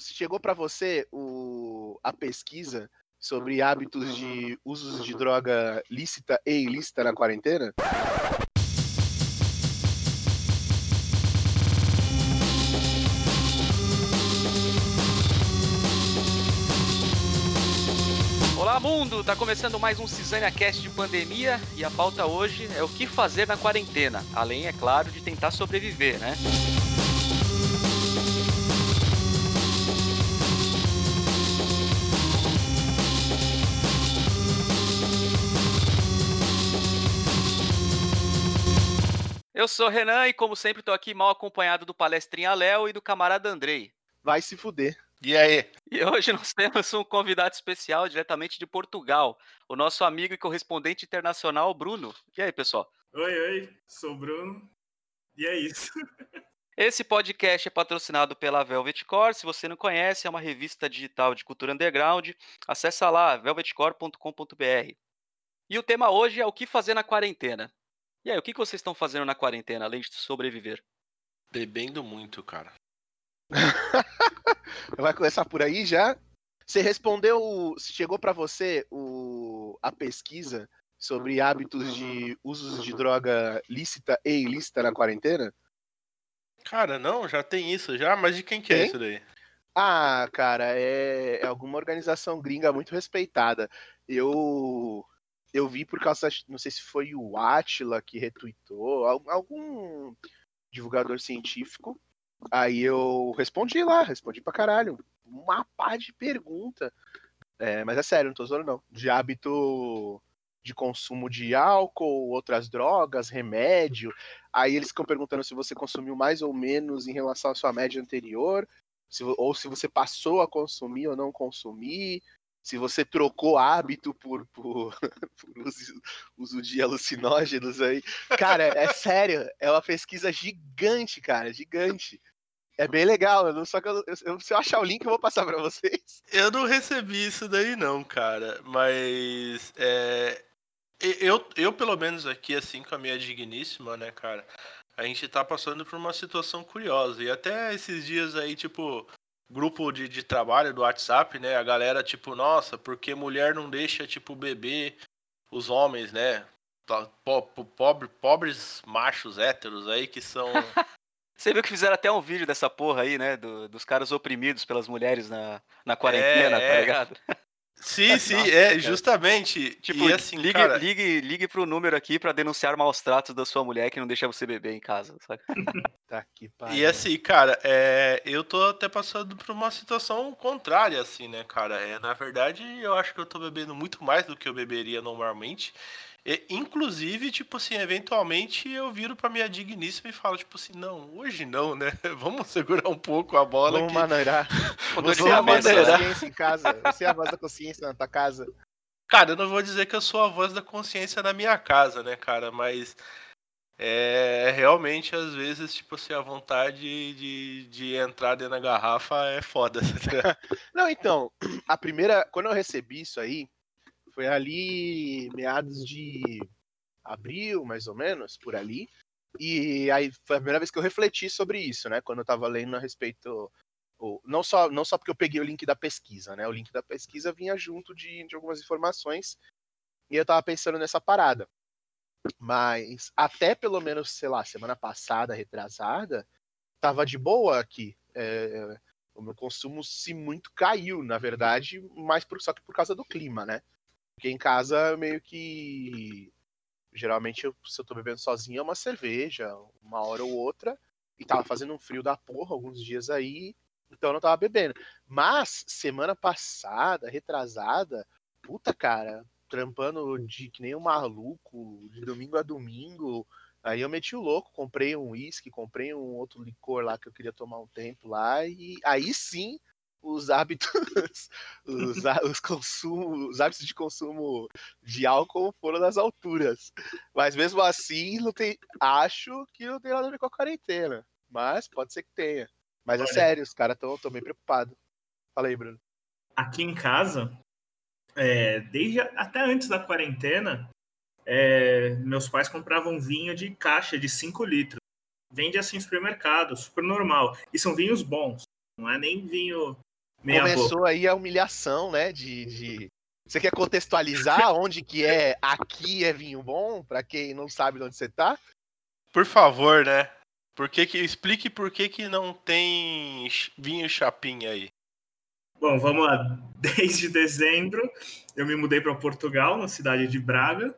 Chegou para você o, a pesquisa sobre hábitos de usos de droga lícita e ilícita na quarentena? Olá mundo, tá começando mais um Cisânia Cast de pandemia e a pauta hoje é o que fazer na quarentena, além, é claro, de tentar sobreviver, né? Eu sou o Renan e, como sempre, tô aqui mal acompanhado do palestrinha Léo e do camarada Andrei. Vai se fuder. E aí? E hoje nós temos um convidado especial diretamente de Portugal, o nosso amigo e correspondente internacional, Bruno. E aí, pessoal? Oi, oi, sou o Bruno. E é isso. Esse podcast é patrocinado pela Velvet Core. Se você não conhece, é uma revista digital de cultura underground. Acesse lá, velvetcore.com.br. E o tema hoje é o que fazer na quarentena. E aí, o que vocês estão fazendo na quarentena, além de sobreviver? Bebendo muito, cara. Vai começar por aí já? Você respondeu, chegou para você o, a pesquisa sobre hábitos de usos de droga lícita e ilícita na quarentena? Cara, não, já tem isso já, mas de quem que é isso daí? Ah, cara, é, é alguma organização gringa muito respeitada. Eu eu vi por causa, não sei se foi o Atila que retweetou, al- algum divulgador científico. Aí eu respondi lá, respondi pra caralho. Uma pá de pergunta. É, mas é sério, não tô zoando não. De hábito de consumo de álcool, outras drogas, remédio. Aí eles ficam perguntando se você consumiu mais ou menos em relação à sua média anterior, se ou se você passou a consumir ou não consumir, se você trocou hábito por, por, por uso, uso de alucinógenos aí. Cara, é sério, é uma pesquisa gigante, cara, gigante. É bem legal, eu só que eu, eu- se eu achar o link eu vou passar pra vocês. Eu não recebi isso daí não, cara, mas é, eu, eu pelo menos aqui, assim, com a minha digníssima, né, cara, a gente tá passando por uma situação curiosa, e até esses dias aí, tipo, grupo de, de trabalho do WhatsApp, né, a galera, tipo, nossa, porque mulher não deixa, tipo, beber os homens, né, Tá- po- po- pobre, pobres machos héteros aí que são... Você viu que fizeram até um vídeo dessa porra aí, né? do- dos caras oprimidos pelas mulheres na, na quarentena, tá é. Sim, sim, Nossa, é, cara. justamente. Tipo, e assim, ligue, cara, ligue, ligue pro número aqui pra denunciar maus tratos da sua mulher que não deixa você beber em casa, sabe? Tá que pariu. E assim, cara, é, eu tô até passando por uma situação contrária, assim, né, cara? É, na verdade, eu acho que eu tô bebendo muito mais do que eu beberia normalmente. E, inclusive, tipo assim, eventualmente eu viro pra minha digníssima e falo, tipo assim, não, hoje não, né? Vamos segurar um pouco a bola Vamos aqui. maneirar. Você é a voz da né? consciência em casa. Você é a voz da consciência na tua casa. Cara, eu não vou dizer que eu sou a voz da consciência na minha casa, né, cara? Mas é realmente, às vezes, tipo assim, a vontade de, de entrar dentro da garrafa é foda. ligado? Não, então, a primeira. Quando eu recebi isso aí, foi ali meados de abril, mais ou menos, por ali. E aí foi a primeira vez que eu refleti sobre isso, né? Quando eu tava lendo a respeito. Não só, não só porque eu peguei o link da pesquisa, né? O link da pesquisa vinha junto de, de algumas informações. E eu tava pensando nessa parada. Mas até pelo menos, sei lá, semana passada, retrasada, tava de boa aqui. É, o meu consumo se muito caiu, na verdade, mais por, só que por causa do clima, né? Porque em casa meio que geralmente eu, se eu tô bebendo sozinho é uma cerveja, uma hora ou outra, e tava fazendo um frio da porra alguns dias aí, então eu não tava bebendo. Mas semana passada, retrasada, puta cara, trampando de que nem um maluco, de domingo a domingo, Aí eu meti o louco, comprei um uísque, comprei um outro licor lá que eu queria tomar um tempo lá, e aí sim os hábitos, os, os consumos, os hábitos de consumo de álcool foram nas alturas. Mas mesmo assim, não tem, acho que não tem nada a ver com a quarentena. Mas pode ser que tenha. Mas é Olha. sério, os caras estão bem preocupados. Fala aí, Bruno. Aqui em casa, é, desde até antes da quarentena, é, meus pais compravam vinho de caixa de 5 litros. Vende assim no supermercado, super normal. E são vinhos bons. Não é nem vinho meia Começou boca. aí a humilhação, né? De, de- Você quer contextualizar onde que é aqui é vinho bom, pra quem não sabe de onde você tá? Por favor, né? Por que que, explique por que, que não tem vinho chapinha aí. Bom, vamos lá. Desde dezembro eu me mudei para Portugal, na cidade de Braga.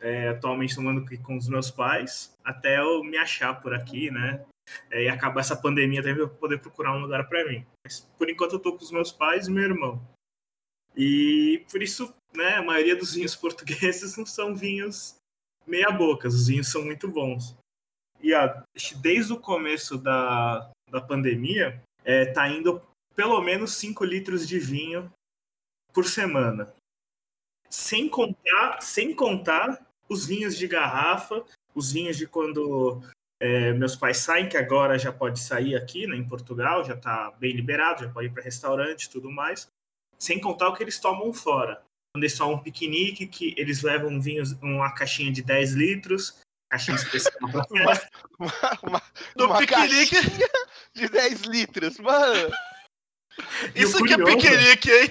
É, atualmente estou morando aqui com os meus pais, até eu me achar por aqui, né? É, e acabar essa pandemia também para poder procurar um lugar para mim. Mas por enquanto eu estou com os meus pais e meu irmão. E por isso, né, a maioria dos vinhos portugueses não são vinhos meia bocas, os vinhos são muito bons. E ó, desde o começo da, da pandemia, é, tá indo pelo menos 5 litros de vinho por semana. Sem contar, sem contar os vinhos de garrafa, os vinhos de quando é, meus pais saem, que agora já pode sair aqui né, em Portugal, já está bem liberado, já pode ir para restaurante e tudo mais. Sem contar o que eles tomam fora. Quando eles tomam um piquenique, que eles levam vinhos, uma caixinha de 10 litros, caixinha especial festa. Uma, uma, No uma piquenique, de 10 litros, mano. E isso que é curioso- piquenique, hein?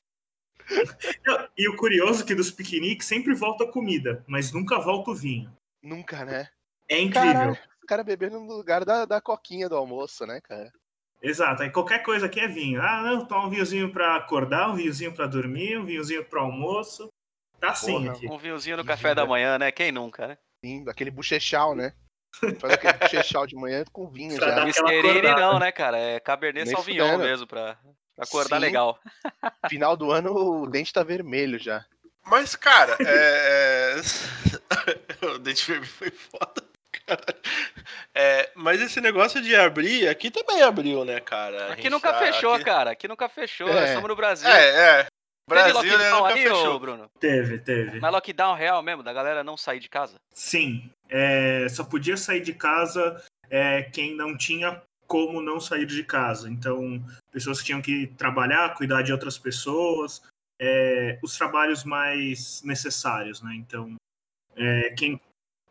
E o curioso é que dos piqueniques sempre volta comida, mas nunca volta o vinho. Nunca, né? É incrível. Caralho, o cara bebendo no lugar da, da coquinha do almoço, né, cara? Exato. Aí qualquer coisa aqui é vinho. Ah, não, toma um vinhozinho pra acordar, um vinhozinho pra dormir, um vinhozinho pro almoço. Tá aqui. Um vinhozinho no café da vida. manhã, né? Quem nunca, né? Sim, aquele bochechal, né? Faz aquele bochechal de manhã com vinho Pra já. acordada. não, né, cara? É Cabernet Nem Sauvignon fudendo. mesmo, pra, pra acordar Sim. legal. Final do ano o dente tá vermelho já. Mas, cara, é. é- o dente vermelho foi foda. É, mas esse negócio de abrir, aqui também abriu, né, cara? A Aqui nunca tá- fechou, aqui- cara. Aqui nunca fechou. É. Nós estamos no Brasil. É, é. Teve Brasil, né, lockdown nunca aí, ô, fechou. Bruno? Teve, teve. Mas lockdown real mesmo, da galera não sair de casa? Sim. é, só podia sair de casa é, quem não tinha como não sair de casa. Então, pessoas que tinham que trabalhar, cuidar de outras pessoas, é, os trabalhos mais necessários, né? Então, é, quem.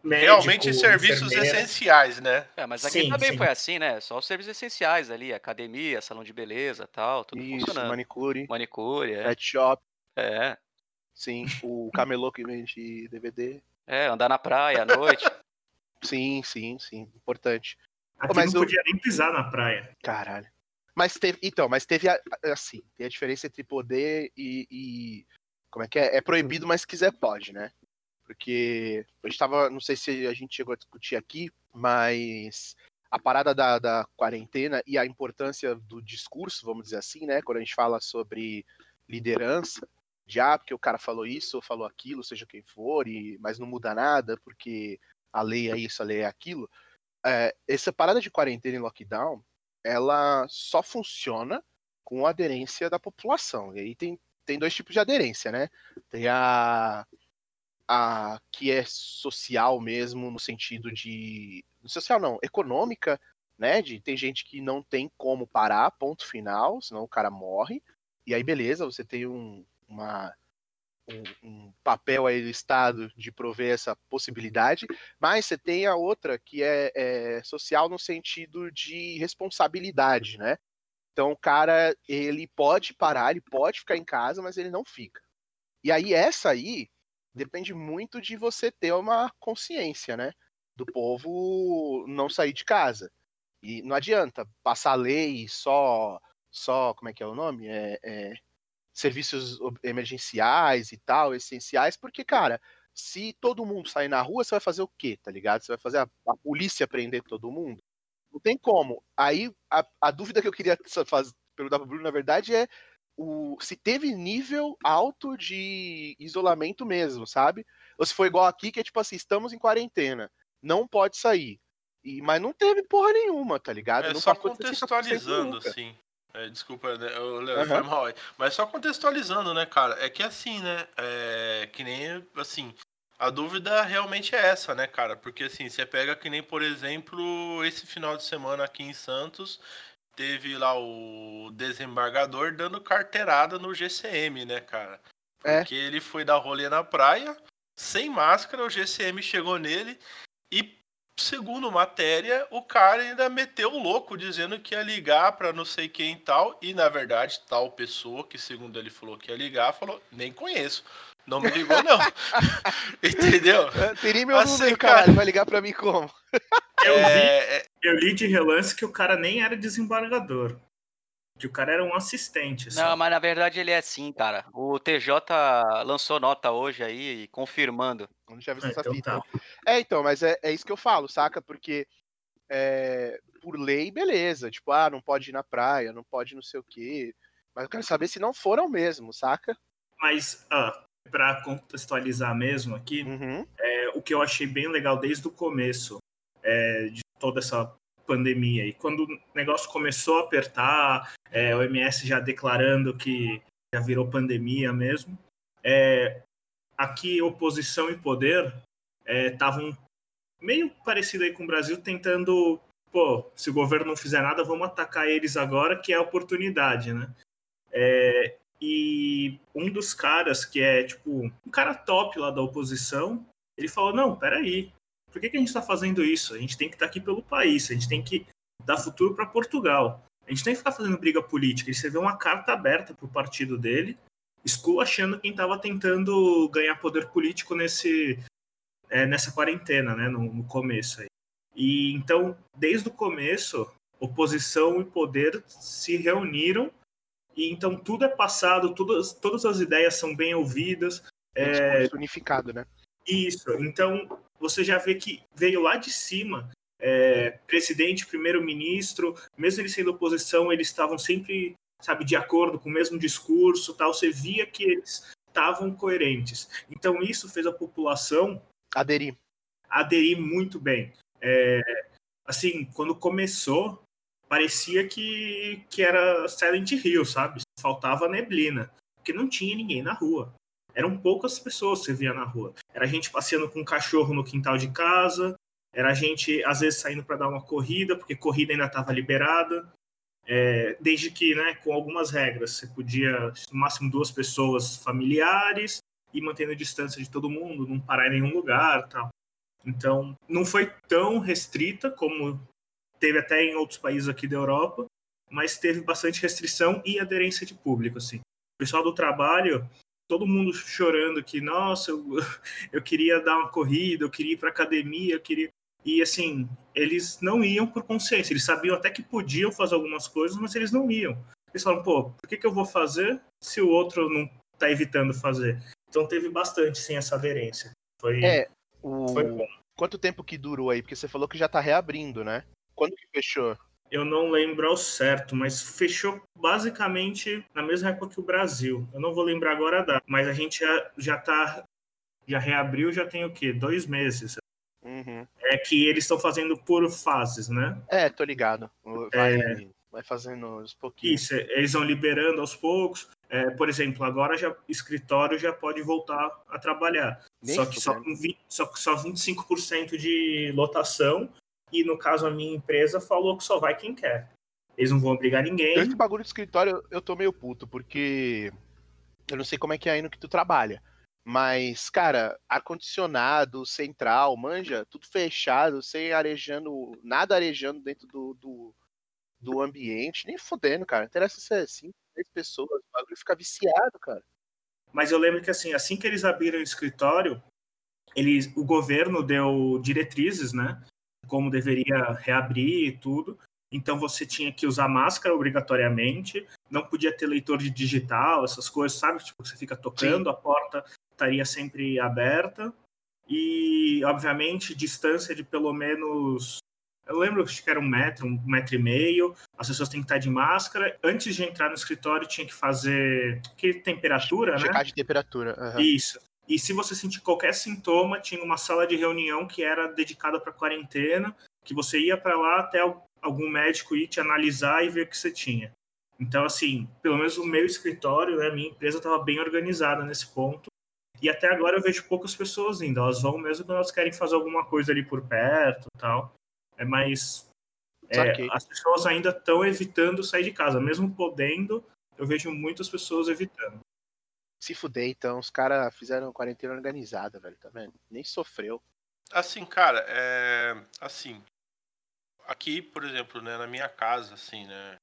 Médico, Realmente serviços enfermeira, essenciais, né? É, mas aqui Sim, também sim. foi assim, né? Só os serviços essenciais ali, academia, salão de beleza tal, tudo Isso, funcionando. manicure, Manicure, é. pet shop, é. sim. O camelô que vende DVD. É, andar na praia à noite. Sim, sim, sim. Importante. Aqui Mas não eu- podia nem pisar na praia. Caralho. Mas teve. Então, mas teve a- assim, tem a diferença entre poder e. e- como é que é? É proibido, mas se quiser pode, né? Porque a gente tava. Não sei se a gente chegou a discutir aqui, mas a parada da, da quarentena e a importância do discurso, vamos dizer assim, né? Quando a gente fala sobre liderança, já porque o cara falou isso ou falou aquilo, seja quem for, e, mas não muda nada, porque a lei é isso, a lei é aquilo. É, essa parada de quarentena e lockdown, ela só funciona com a aderência da população. E aí tem, tem dois tipos de aderência, né? Tem a, a que é social mesmo, no sentido de. Social não, econômica, né? De, tem gente que não tem como parar, ponto final, senão o cara morre. E aí, beleza, você tem um, uma, um, um papel aí do Estado de prover essa possibilidade, mas você tem a outra que é, é social no sentido de responsabilidade, né? Então o cara, ele pode parar, ele pode ficar em casa, mas ele não fica. E aí essa aí depende muito de você ter uma consciência, né? Do povo não sair de casa. E não adianta passar lei só, só como é que é o nome? É, é, serviços emergenciais e tal, essenciais, porque, cara, se todo mundo sair na rua, você vai fazer o quê, tá ligado? Você vai fazer a, a polícia prender todo mundo? Não tem como. Aí, a, a dúvida que eu queria só faz- perguntar pro Bruno, na verdade, é o, se teve nível alto de isolamento mesmo, sabe? Ou se foi igual aqui, que é tipo assim, estamos em quarentena, não pode sair. E, mas não teve porra nenhuma, tá ligado? É não só passou de 60% contextualizando, assim. É, desculpa, né? Eu, Léo, Aham. foi mal aí. Mas só contextualizando, né, cara? É que assim, né? É, que nem, assim, a dúvida realmente é essa, né, cara? Porque, assim, você pega que nem, por exemplo, esse final de semana aqui em Santos, teve lá o desembargador dando carteirada no GCM, né, cara? É. Porque ele foi dar rolê na praia, sem máscara, o GCM chegou nele e segundo matéria, o cara ainda meteu o louco dizendo que ia ligar para não sei quem e tal, e na verdade, tal pessoa que segundo ele falou que ia ligar, falou: "Nem conheço". Não me ligou não. Entendeu? Teria meu Assim, número, cara. caralho, vai ligar pra mim como? Eu, vi, É, é, eu li de relance que o cara nem era desembargador. Que o cara era um assistente. Não, mas na verdade ele é sim, cara. O TJ lançou nota hoje aí, confirmando. Eu não tinha visto Ah, essa então fita. tá. É, então, mas é, é isso que eu falo, saca? Porque é, por lei, beleza. Tipo, ah, não pode ir na praia, não pode não sei o quê. Mas eu quero saber se não foram mesmo, saca? Mas, ah, para contextualizar mesmo aqui, Uhum. é, o que eu achei bem legal desde o começo é, de toda essa pandemia. E quando o negócio começou a apertar, é, o MS já declarando que já virou pandemia mesmo, é, aqui oposição e poder estavam meio parecido aí com o Brasil, tentando, pô, se o governo não fizer nada, vamos atacar eles agora, que é a oportunidade, né? É, e um dos caras, que é tipo um cara top lá da oposição, ele falou: não, peraí, por que, que a gente está fazendo isso? A gente tem que estar aqui pelo país, a gente tem que dar futuro para Portugal. A gente tem que ficar fazendo briga política. Ele escreveu uma carta aberta pro partido dele, esculachando quem estava tentando ganhar poder político nesse, é, nessa quarentena, né, no, no começo. Aí. E então, desde o começo, oposição e poder se reuniram e então tudo é passado, todas, todas as ideias são bem ouvidas. É... Discurso unificado, né? Isso. Então você já vê que veio lá de cima, é, presidente, primeiro-ministro, mesmo eles sendo oposição, eles estavam sempre, sabe, de acordo com o mesmo discurso, tal. Você via que eles estavam coerentes. Então isso fez a população aderir, aderir muito bem. É, assim, quando começou, parecia que, que era Silent Hill, sabe? Faltava neblina, porque não tinha ninguém na rua. Eram poucas pessoas que você via na rua. Era a gente passeando com um cachorro no quintal de casa, era a gente, às vezes, saindo para dar uma corrida, porque corrida ainda estava liberada. É, desde que, né, com algumas regras, você podia, no máximo, duas pessoas familiares e mantendo distância de todo mundo, não parar em nenhum lugar tal. Então, não foi tão restrita como teve até em outros países aqui da Europa, mas teve bastante restrição e aderência de público, assim. O pessoal do trabalho, todo mundo chorando que, nossa, eu, eu queria dar uma corrida, eu queria ir para academia, eu queria... E, assim, eles não iam por consciência, eles sabiam até que podiam fazer algumas coisas, mas eles não iam. Eles falaram, pô, por que, que eu vou fazer se o outro não está evitando fazer? Então teve bastante, sim, essa aderência. Foi, é, o... foi bom. Quanto tempo que durou aí? Porque você falou que já tá reabrindo, né? Quando que fechou? Eu não lembro ao certo, mas fechou basicamente na mesma época que o Brasil. Eu não vou lembrar agora a data, mas a gente já, já tá. Já reabriu, já tem o quê? Dois meses. Uhum. É que eles estão fazendo por fases, né? É, tô ligado. Vai, é... vai fazendo uns pouquinhos. Isso, eles vão liberando aos poucos. É, por exemplo, agora já escritório já pode voltar a trabalhar. Só que só, com 20, só, só 25% de lotação. E no caso, a minha empresa falou que só vai quem quer. Eles não vão obrigar ninguém. Esse bagulho de escritório, eu tô meio puto, porque eu não sei como é que é aí no que tu trabalha. Mas, cara, ar-condicionado, central, manja, tudo fechado, sem arejando, nada arejando dentro do, do, do ambiente, nem fodendo, cara. Interessa se é 5, 10 pessoas, o bagulho fica viciado, cara. Mas eu lembro que assim, assim que eles abriram o escritório, eles, o governo deu diretrizes, né? Como deveria reabrir e tudo. Então você tinha que usar máscara obrigatoriamente, não podia ter leitor de digital, essas coisas, sabe? Tipo, você fica tocando, Sim. a porta estaria sempre aberta. E, obviamente, distância de pelo menos. Eu lembro que era um metro, um metro e meio. As pessoas têm que estar de máscara. Antes de entrar no escritório, tinha que fazer. Que temperatura, Checar né? de temperatura. Uhum. Isso. E se você sentir qualquer sintoma, tinha uma sala de reunião que era dedicada para quarentena, que você ia para lá até algum médico ir te analisar e ver o que você tinha. Então, assim, pelo menos o meu escritório, né, minha empresa estava bem organizada nesse ponto. E até agora eu vejo poucas pessoas indo. Elas vão mesmo quando elas querem fazer alguma coisa ali por perto tal. É mais. É, as pessoas ainda estão evitando sair de casa. Mesmo podendo, eu vejo muitas pessoas evitando. Se fuder, então. Os caras fizeram quarentena organizada, velho, tá vendo? Nem sofreu. assim, cara, é. Assim. Aqui, por exemplo, né, na minha casa, assim, né?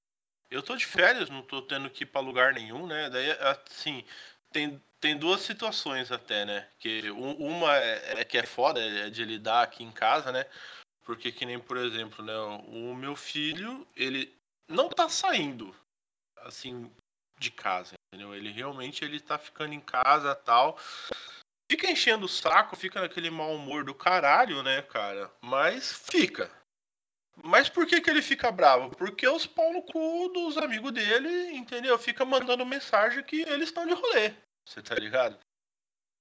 Eu tô de férias, não tô tendo que ir pra lugar nenhum, né? Daí, assim, tem, tem duas situações até, né? Que uma é, é que é foda, é de lidar aqui em casa, né? Porque que nem, por exemplo, né, o meu filho, ele não tá saindo assim de casa, entendeu? Ele realmente ele tá ficando em casa, tal. Fica enchendo o saco, fica naquele mau humor do caralho, né, cara? Mas fica. Mas por que, que ele fica bravo? Porque os pau no cu dos amigos dele, entendeu? Fica mandando mensagem que eles estão de rolê. Você tá ligado?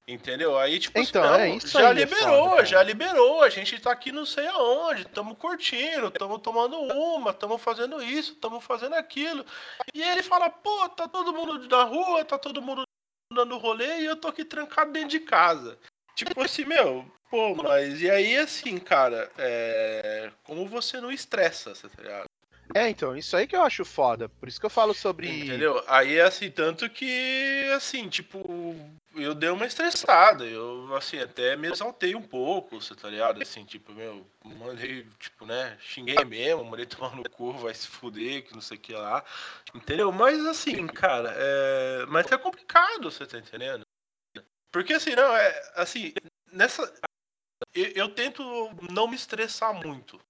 Entendeu? Aí, tipo, então, não, é isso já aí é liberou, foda, já liberou. A gente tá aqui não sei aonde, tamo curtindo, tamo tomando uma, tamo fazendo isso, tamo fazendo aquilo. E ele fala, pô, tá todo mundo na rua, tá todo mundo dando rolê e eu tô aqui trancado dentro de casa. Tipo assim, meu, pô, mas e aí assim, cara, é... como você não estressa, tá ligado? É, então, isso aí que eu acho foda. Por isso que eu falo sobre. Entendeu? Aí, assim, tanto que, assim, tipo, eu dei uma estressada. Eu, assim, até me exaltei um pouco, você tá ligado? Assim, tipo, meu, mandei, tipo, né, xinguei mesmo, mandei tomar no cu, vai se fuder, que não sei o que lá. Entendeu? Mas, assim, cara, é... Mas é complicado, você tá entendendo? Porque, assim, não, é, assim, nessa... eu, eu tento não me estressar muito.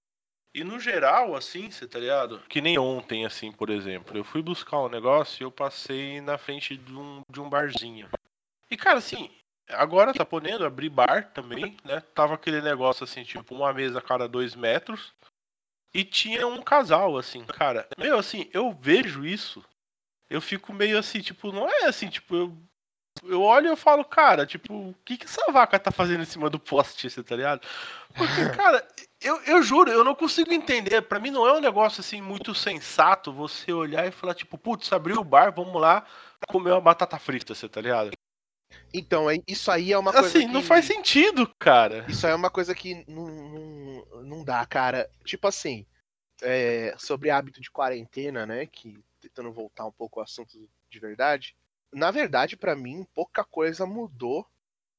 E no geral, assim, você tá ligado? Que nem ontem, assim, por exemplo. Eu fui buscar um negócio e eu passei na frente de um, de um barzinho. E, cara, assim, agora tá podendo abrir bar também, né? Tava aquele negócio assim, tipo, uma mesa a cada dois metros. E tinha um casal, assim, cara. Meu, assim, eu vejo isso. Eu fico meio assim, tipo, não é assim, tipo, eu eu olho e eu falo, cara, tipo, o que, que essa vaca tá fazendo em cima do poste, você tá ligado? Porque, cara, eu, eu juro, eu não consigo entender. Para mim não é um negócio assim muito sensato você olhar e falar, tipo, putz, abriu o bar, vamos lá comer uma batata frita, você tá ligado? Então, é, isso aí é uma coisa. Assim, que... não faz sentido, cara. Isso aí é uma coisa que não, não, não dá, cara. Tipo assim, é, sobre hábito de quarentena, né? Que tentando voltar um pouco ao assunto de verdade na verdade, para mim, pouca coisa mudou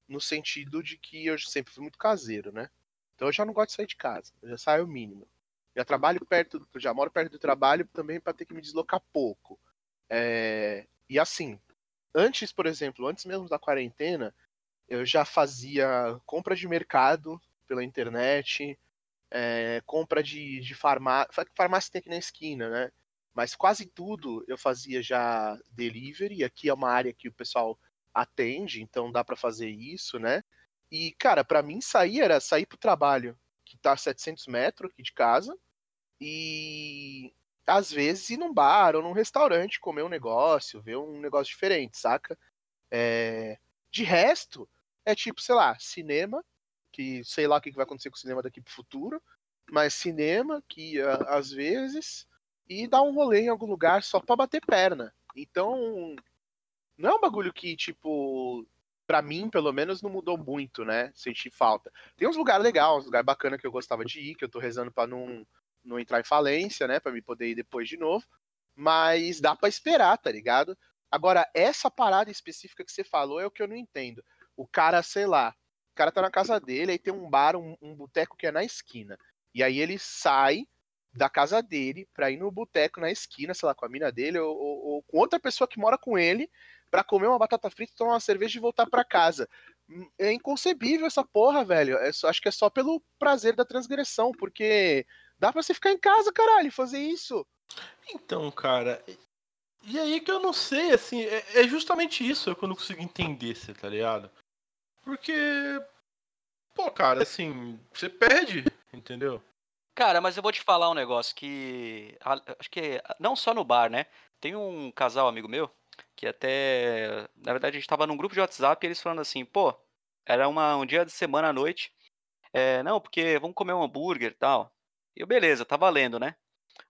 no sentido de que eu sempre fui muito caseiro, né? Então eu já não gosto de sair de casa, eu já saio o mínimo. Já trabalho perto, já moro perto do trabalho também para ter que me deslocar pouco. É... E assim, antes, por exemplo, antes mesmo da quarentena, eu já fazia compra de mercado pela internet, é... compra de, de farmácia. Farmácia tem aqui na esquina, né? Mas quase tudo eu fazia já delivery. Aqui é uma área que o pessoal atende, então dá para fazer isso, né? E, cara, para mim sair era sair pro trabalho, que tá a 700 metros aqui de casa, e às vezes ir num bar ou num restaurante comer um negócio, ver um negócio diferente, saca? É... De resto, é tipo, sei lá, cinema, que sei lá o que vai acontecer com o cinema daqui pro futuro, mas cinema que às vezes e dar um rolê em algum lugar só pra bater perna. Então, não é um bagulho que, tipo, para mim, pelo menos, não mudou muito, né? Senti falta. Tem uns lugares legais, uns lugares bacanas que eu gostava de ir, que eu tô rezando pra não, não entrar em falência, né? Pra me poder ir depois de novo. Mas dá para esperar, tá ligado? Agora, essa parada específica que você falou é o que eu não entendo. O cara, sei lá, o cara tá na casa dele, aí tem um bar, um, um boteco que é na esquina. E aí ele sai da casa dele para ir no boteco na esquina, sei lá, com a mina dele ou, ou, ou com outra pessoa que mora com ele para comer uma batata frita, tomar uma cerveja e voltar para casa. É inconcebível essa porra, velho. É só, acho que é só pelo prazer da transgressão, porque dá para você ficar em casa, caralho, fazer isso. Então, cara, e aí que eu não sei, assim, é, é justamente isso que eu não consigo entender, você tá ligado? Porque, pô, cara, assim, você perde, entendeu? Cara, mas eu vou te falar um negócio que. Acho que não só no bar, né? Tem um casal amigo meu que até. Na verdade, a gente tava num grupo de WhatsApp e eles falando assim, pô, era uma, um dia de semana à noite. É, não, porque vamos comer um hambúrguer e tal. E eu, beleza, tá valendo, né?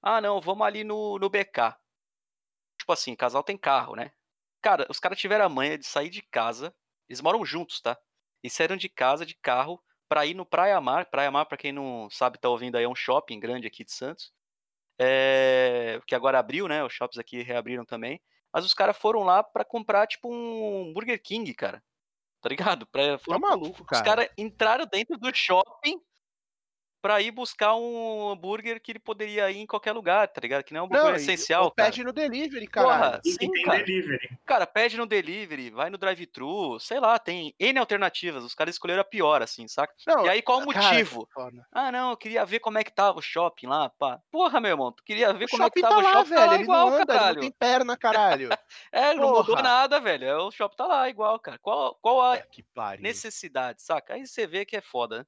Ah, não, vamos ali no, no BK. Tipo assim, casal tem carro, né? Cara, os caras tiveram a manha de sair de casa. Eles moram juntos, tá? E saíram de casa de carro para ir no Praia Mar. Praia Mar, para quem não sabe, tá ouvindo aí, é um shopping grande aqui de Santos. É, que agora abriu, né? Os shops aqui reabriram também. Mas os caras foram lá para comprar, tipo, um Burger King, cara. tá ligado? Pra, Tá maluco, os cara. caras entraram dentro do shopping pra ir buscar um hambúrguer que ele poderia ir em qualquer lugar, tá ligado? Que não é um hambúrguer Não, essencial, cara. pede no delivery, E que sim, tem cara. delivery. Cara, pede no delivery, vai no drive-thru, sei lá, tem N alternativas. Os caras escolheram a pior, assim, saca? Não, E aí, qual o cara, motivo? foda. Ah, não, eu queria ver como é que tava o shopping lá, pá. Porra, meu irmão, tu queria ver O como é que shopping tava tá o lá, shopping, velho. tá lá ele igual, não anda, ele caralho. não tem perna, caralho. É, não mudou nada, velho. é, O shopping tá lá igual, cara. Qual, qual a que pariu. necessidade, saca? Aí você vê que é foda, né?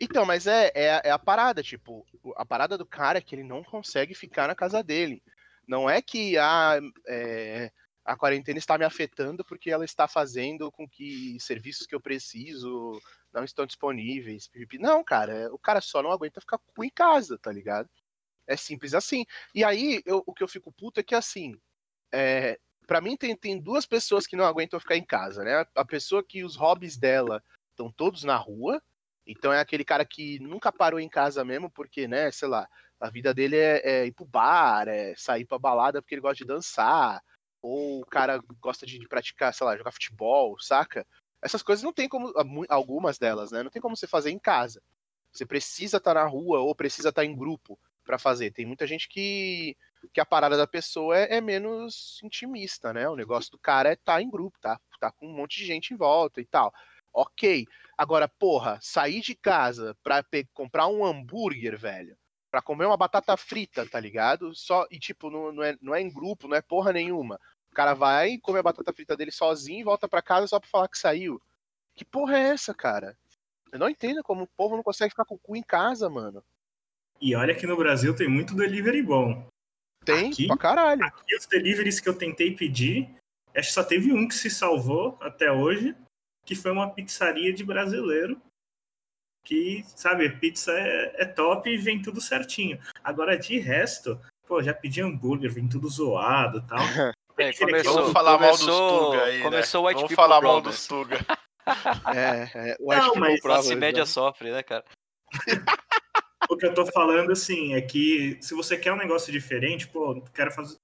Então, mas é, é, a- é a parada, tipo, a parada do cara é que ele não consegue ficar na casa dele. Não é que ah, é, a quarentena está me afetando porque ela está fazendo com que serviços que eu preciso não estão disponíveis. Não, cara, é- o cara só não aguenta ficar em casa, tá ligado? É simples assim. E aí, eu- o que eu fico puto é que assim, é, para mim tem, tem duas pessoas que não aguentam ficar em casa, né? A pessoa que os hobbies dela estão todos na rua, então é aquele cara que nunca parou em casa mesmo, porque, né, sei lá, a vida dele é, é ir pro bar, é sair pra balada porque ele gosta de dançar, ou o cara gosta de, praticar, sei lá, jogar futebol, saca? Essas coisas não tem como, algumas delas, né, não tem como você fazer em casa. Você precisa estar na rua ou precisa estar em grupo pra fazer. Tem muita gente que, que a parada da pessoa é, é menos intimista, né? O negócio do cara é estar em grupo, tá? Tá com um monte de gente em volta e tal. Ok. Agora, porra, sair de casa pra comprar um hambúrguer, velho, pra comer uma batata frita, tá ligado? Só e tipo, não, não, é, não é em grupo, não é porra nenhuma. O cara vai, come a batata frita dele sozinho e volta pra casa só pra falar que saiu. Que porra é essa, cara? Eu não entendo como o povo não consegue ficar com o cu em casa, mano. E olha que no Brasil tem muito delivery bom. Tem Aqui? pra caralho. E os deliveries que eu tentei pedir, acho que só teve um que se salvou até hoje, que foi uma pizzaria de brasileiro. Que, sabe, pizza é, é top e vem tudo certinho. Agora, de resto, pô, já pedi hambúrguer, vem tudo zoado e tal. É, começou, Vamos falar mal dos começou- Tuga aí, começou né? White Vamos falar mal Problems. dos Tuga. É, é. O Não, People mas Problems, Classe média né? sofre, né, cara? O que eu tô falando, assim, é que se você quer um negócio diferente, pô, quero fazer,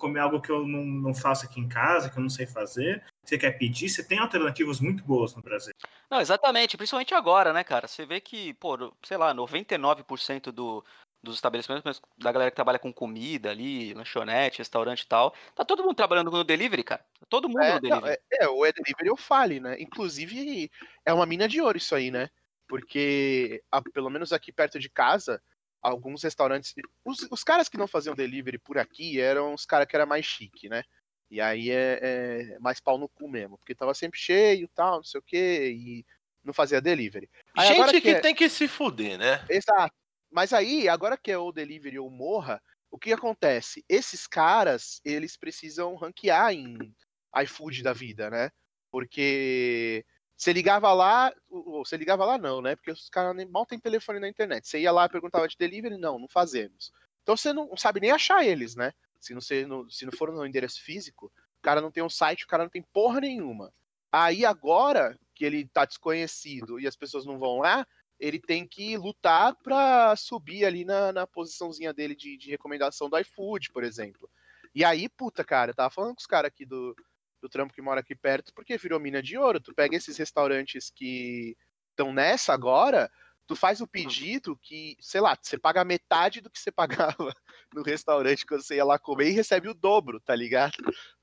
comer algo que eu não, não faço aqui em casa, que eu não sei fazer, você quer pedir, você tem alternativas muito boas no Brasil. Não, exatamente, principalmente agora, né, cara? Você vê que, pô, sei lá, 99% do, dos estabelecimentos mas da galera que trabalha com comida ali, lanchonete, restaurante e tal, tá todo mundo trabalhando no delivery, cara. Tá Todo mundo É, no não, delivery. é, é, o é delivery ou fale, né? Inclusive, é uma mina de ouro isso aí, né? Porque, a- pelo menos aqui perto de casa, alguns restaurantes. Os, os caras que não faziam delivery por aqui eram os caras que era mais chique, né? E aí é, é mais pau no cu mesmo, porque tava sempre cheio e tal, não sei o quê, e não fazia delivery. Aí Gente que, é- tem que se fuder, né? Exato. Mas aí, agora que é o delivery ou morra, o que acontece? Esses caras, eles precisam ranquear em iFood da vida, né? Porque você ligava lá, ou você ligava lá não, né? Porque os caras mal têm telefone na internet. Você ia lá e perguntava de delivery, não, não fazemos. Então você não sabe nem achar eles, né? Se não, se não for no endereço físico, o cara não tem um site, o cara não tem porra nenhuma. Aí agora que ele tá desconhecido e as pessoas não vão lá, ele tem que lutar pra subir ali na, na posiçãozinha dele de, de recomendação do iFood, por exemplo. E aí, puta, cara, eu tava falando com os caras aqui do, do trampo que mora aqui perto, porque virou mina de ouro. Tu pega esses restaurantes que estão nessa agora, tu faz o pedido que, sei lá, você paga metade do que você pagava no restaurante quando você ia lá comer e recebe o dobro, tá ligado?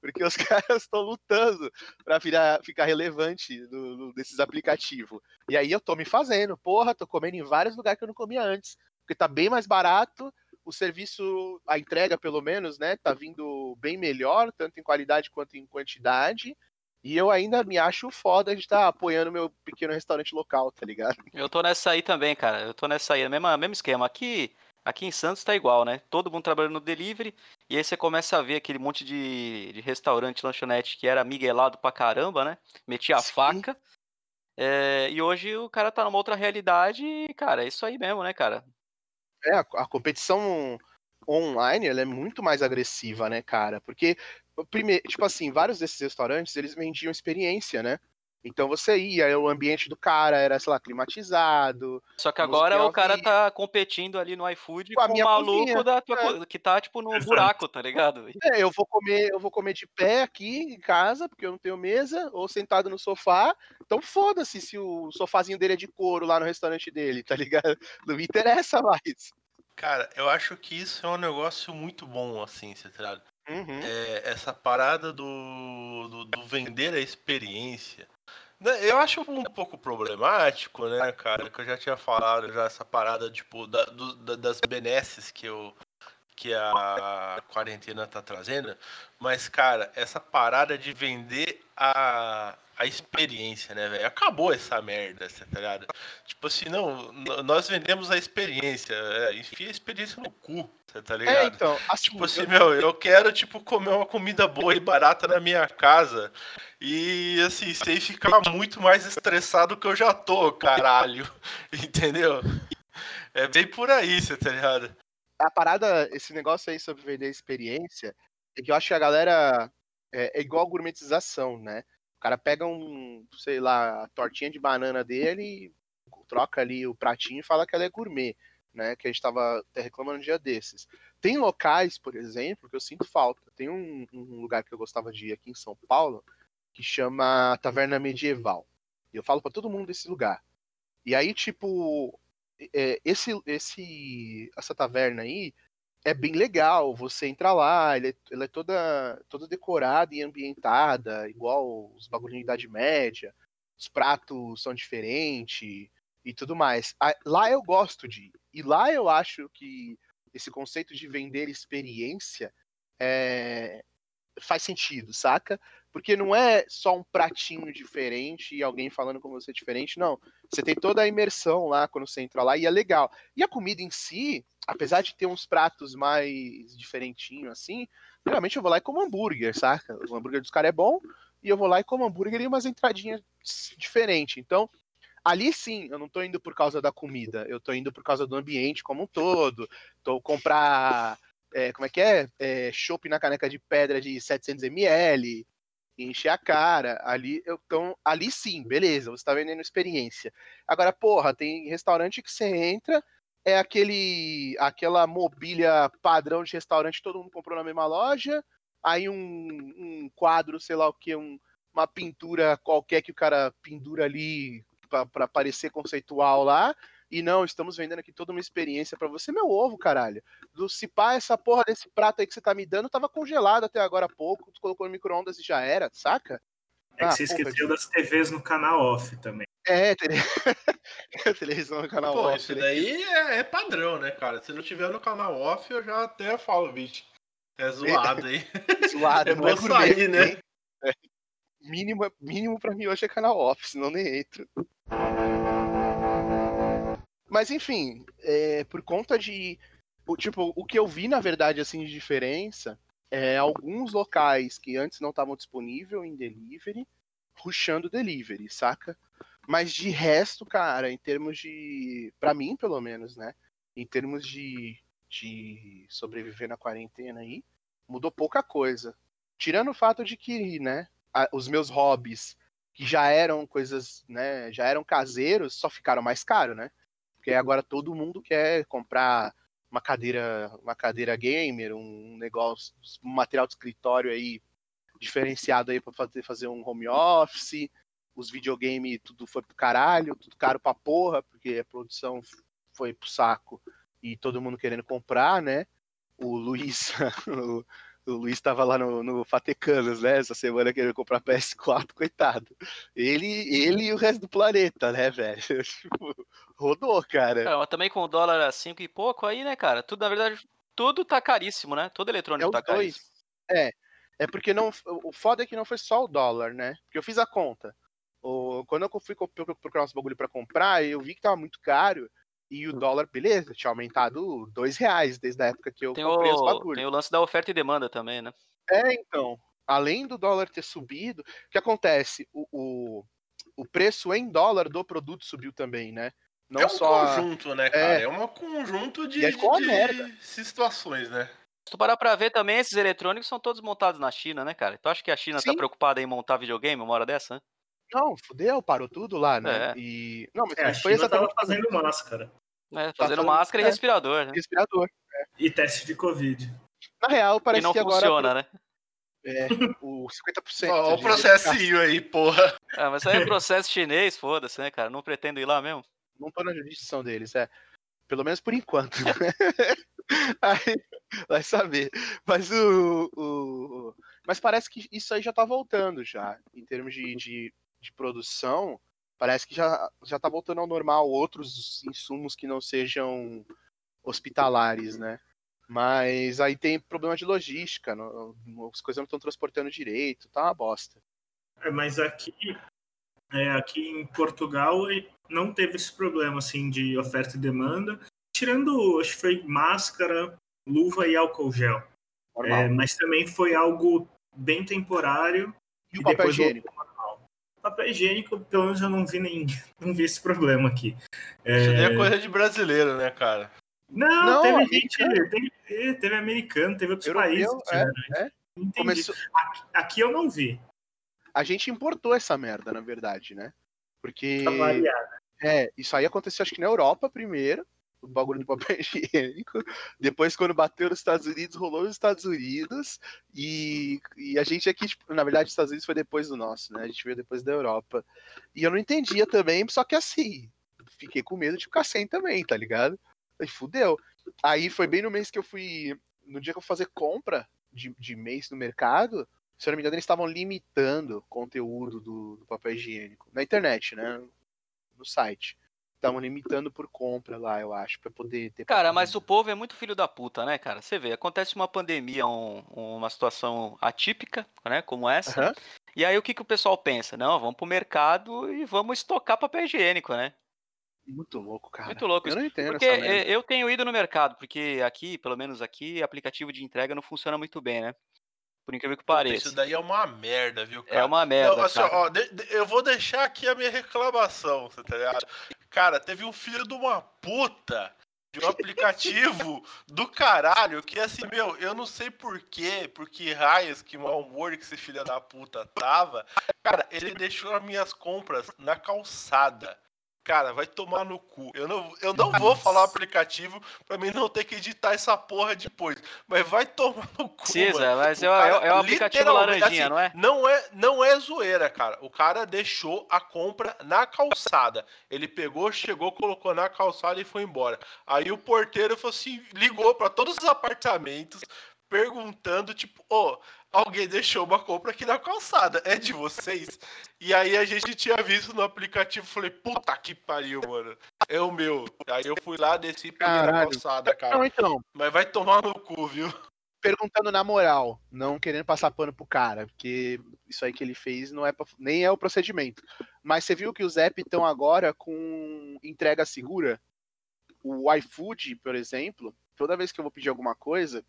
Porque os caras estão lutando pra virar, ficar relevante no, no- nesses aplicativos. E aí eu tô me fazendo, porra, tô comendo em vários lugares que eu não comia antes. Porque tá bem mais barato, o serviço, a entrega pelo menos, né, tá vindo bem melhor, tanto em qualidade quanto em quantidade. E eu ainda me acho foda de estar apoiando meu pequeno restaurante local, tá ligado? Eu tô nessa aí também, cara. Eu tô nessa aí, mesmo, mesmo esquema. Aqui, aqui em Santos tá igual, né? Todo mundo trabalhando no delivery, e aí você começa a ver aquele monte de, de restaurante, lanchonete que era miguelado pra caramba, né? Metia a Sim. faca. É, e hoje o cara tá numa outra realidade e, cara, é isso aí mesmo, né, cara? É, a, a competição online ela é muito mais agressiva, né, cara? Porque, primeiro, tipo assim, vários desses restaurantes eles vendiam experiência, né? Então você ia, o ambiente do cara era, sei lá, climatizado. Só que agora o cara tá competindo ali no iFood Com com, a o minha maluco cozinha, da tua é. que tá, tipo, no buraco, tá ligado? É, eu vou comer, eu vou comer de pé aqui em casa, porque eu não tenho mesa, ou sentado no sofá. Então foda-se se o sofazinho dele é de couro lá no restaurante dele, tá ligado? Não me interessa mais. Cara, eu acho que isso é um negócio muito bom, assim, tá ligado? Uhum. É, essa parada do, do, do vender a experiência. Né, Eu acho um pouco problemático, né, cara? Que eu já tinha falado já essa parada, tipo, da- do- da- das benesses que eu que a quarentena tá trazendo. Mas, cara, essa parada de vender a, a experiência, né, velho? Acabou essa merda, você tá ligado? Tipo assim, não, nós vendemos a experiência. É, enfia a experiência no cu, você tá ligado? É, então, assim, Tipo assim, eu- meu, eu quero, tipo, comer uma comida boa e barata na minha casa. E, assim, sem ficar muito mais estressado que eu já tô, caralho. Entendeu? É bem por aí, você tá ligado? a parada, esse negócio aí sobre vender experiência, é que eu acho que a galera é, é igual a gourmetização, né? O cara pega um, sei lá, a tortinha de banana dele, troca ali o pratinho e fala que ela é gourmet, né? Que a gente tava até reclamando um dia desses. Tem locais, por exemplo, que eu sinto falta. Tem um, um lugar que eu gostava de ir aqui em São Paulo, que chama Taverna Medieval. E eu falo pra todo mundo desse lugar. E aí, tipo, é, esse, esse, essa taverna aí é bem legal. Você entra lá, ele é, ela é toda, toda decorada e ambientada, igual os bagulhinhos da Idade Média. Os pratos são diferentes e tudo mais. Lá eu gosto de ir. E lá eu acho que esse conceito de vender experiência é, faz sentido, saca? Porque não é só um pratinho diferente e alguém falando com você diferente, não. Você tem toda a imersão lá quando você entra lá e é legal. E a comida em si, apesar de ter uns pratos mais diferentinhos assim, geralmente eu vou lá e como hambúrguer, saca? O hambúrguer dos caras é bom e eu vou lá e como hambúrguer e umas entradinhas diferentes. Então, ali sim, eu não tô indo por causa da comida, eu tô indo por causa do ambiente como um todo. Tô comprar, é, como é que é? é na caneca de pedra de 700ml, encher a cara. Ali, eu, então, ali sim, beleza, você tá vendendo experiência. Agora, porra, tem restaurante que você entra, é aquele aquela mobília padrão de restaurante todo mundo comprou na mesma loja, aí um, um quadro, sei lá o que, um, uma pintura qualquer que o cara pendura ali para parecer conceitual lá. E não, estamos vendendo aqui toda uma experiência para você, meu ovo, caralho. Do se pá, essa porra desse prato aí que você tá me dando tava congelado até agora há pouco, tu colocou no micro-ondas e já era, saca? É que Ah, você porra, esqueceu das TVs no canal off também. É, tele... televisão no canal Pô, off, isso né? daí é, é padrão, né, cara? Se não tiver no canal off, eu já até falo, bicho. É zoado aí. Zoado, É bom gourmet, sair, né? nem- é. Mínimo, mínimo pra mim hoje é canal off, senão nem entro. Mas enfim, é, por conta de. O- Tipo, o que eu vi, na verdade, assim, de diferença é alguns locais que antes não estavam disponíveis em delivery, rushando delivery, saca? Mas de resto, cara, em termos de. Pra mim, pelo menos, né? Em termos de, de sobreviver na quarentena aí, mudou pouca coisa. Tirando o fato de que, né, os meus hobbies, que já eram coisas, né, já eram caseiros, só ficaram mais caros, né? Porque agora todo mundo quer comprar uma cadeira, uma cadeira gamer, um negócio, um material de escritório aí diferenciado aí para fazer, fazer um home office. Os videogames tudo foi pro caralho, tudo caro pra porra, porque a produção foi pro saco e todo mundo querendo comprar, né? O Luiz, o, o Luiz tava lá no, no Fatecanas, né? Essa semana querendo comprar PS4, coitado. Ele, ele e o resto do planeta, né, velho? Tipo, rodou, cara. Cara, mas também com o dólar a 5 e pouco aí, né, cara? Tudo, na verdade, tudo tá caríssimo, né? Todo É eletrônico os tá caríssimo. É. É porque não. O foda é que não foi só o dólar, né? Porque eu fiz a conta. O, quando eu fui procurar uns bagulho pra comprar, eu vi que tava muito caro. E o dólar, beleza, tinha aumentado dois reais desde a época que eu Tem comprei os o, bagulhos. tem o lance da oferta e demanda também, né? É, então. Além do dólar ter subido, o que acontece? O, o, o preço em dólar do produto subiu também, né? Não é um só. conjunto, né, cara? É, um conjunto de, é de- de situações, né? Se tu parar pra ver também, esses eletrônicos são todos montados na China, né, cara? Tu acha que a China tá Sim. preocupada em montar videogame uma hora dessa, né? Não, fudeu, parou tudo lá, né? É. E. Não, mas É, a foi China tava exatamente fazendo máscara? Tá Fazendo falando- máscara e é. respirador, né? respirador. e teste de Covid. Na real, E parece não que agora funciona, né? é, o 50%. Ó, o processinho aí, porra. Ah, mas isso aí é processo chinês, foda-se, né, cara? Não pretendo ir lá mesmo. Não tô na jurisdição deles, é. Pelo menos por enquanto. aí, vai saber. Mas o, o- Mas parece que isso aí já tá voltando já. Em termos de, de, de produção, parece que já, já tá voltando ao normal outros insumos que não sejam hospitalares, né? Mas aí tem problema de logística, não- as coisas não estão transportando direito, tá uma bosta. É, mas aqui, é, aqui em Portugal não teve esse problema assim de oferta e demanda, tirando acho que foi máscara, luva e álcool gel. É, mas também foi algo bem temporário. e o papel higiênico? Papel higiênico, pelo menos eu não vi nem não vi esse problema aqui. É, Isso daí é coisa de brasileiro, né, cara? Não, Não, teve americano. gente, teve, teve americano, teve outros Europeu, países. é, né? é. Entendi. Começou... Aqui, aqui eu não vi. A gente importou essa merda, na verdade, né? Porque. Variar. É, isso aí aconteceu acho que na Europa primeiro, o bagulho do papel higiênico. Depois, quando bateu nos Estados Unidos, rolou nos Estados Unidos. E, e a gente aqui, tipo, na verdade, os Estados Unidos foi depois do nosso, né? A gente veio depois da Europa. E eu não entendia também, só que assim, fiquei com medo de ficar sem também, tá ligado? Aí fudeu. Aí foi bem no mês que eu fui. No dia que eu fui fazer compra de, de mês no mercado, se eu não me engano, eles estavam limitando o conteúdo do, do papel higiênico. Na internet, né? No site. Estavam limitando por compra lá, eu acho, pra poder ter. Cara, mas o povo é muito filho da puta, né, cara? Você vê, acontece uma pandemia, um- uma situação atípica, né, como essa. Aham. E aí o que, que o pessoal pensa? Não, vamos pro mercado e vamos estocar papel higiênico, né? Muito louco, cara. Muito louco Eu não entendo Porque eu tenho ido no mercado, porque aqui, pelo menos aqui, aplicativo de entrega não funciona muito bem, né? Por incrível que pareça. Isso daí é uma merda, viu, cara? É uma merda, Não, assim, ó, de- de- eu vou deixar aqui a minha reclamação, você tá ligado? Cara, teve um filho de uma puta de um aplicativo do caralho que assim, meu, eu não sei porquê, por que raios, que mau humor que esse filho da puta tava. Cara, ele deixou as minhas compras na calçada. Cara, vai tomar no cu. Eu não, eu não vou falar aplicativo pra mim não ter que editar essa porra depois. Mas vai tomar no cu. Precisa, mano. mas O é, o- cara, é o aplicativo laranjinha, assim, não é? Não é, não é zoeira, cara. O cara deixou a compra na calçada. Ele pegou, chegou, colocou na calçada e foi embora. Aí o porteiro falou assim, ligou pra todos os apartamentos perguntando tipo, ô, alguém deixou uma compra aqui na calçada, é de vocês? E aí a gente tinha visto no aplicativo, falei, puta que pariu, mano. É o meu. Aí eu fui lá, desci e peguei na calçada, cara. Não, então, Mas vai tomar no cu, viu? perguntando na moral, não querendo passar pano pro cara, porque isso aí que ele fez não é pra- nem é o procedimento. Mas você viu que os apps estão agora com entrega segura? O iFood, por exemplo, toda vez que eu vou pedir alguma coisa,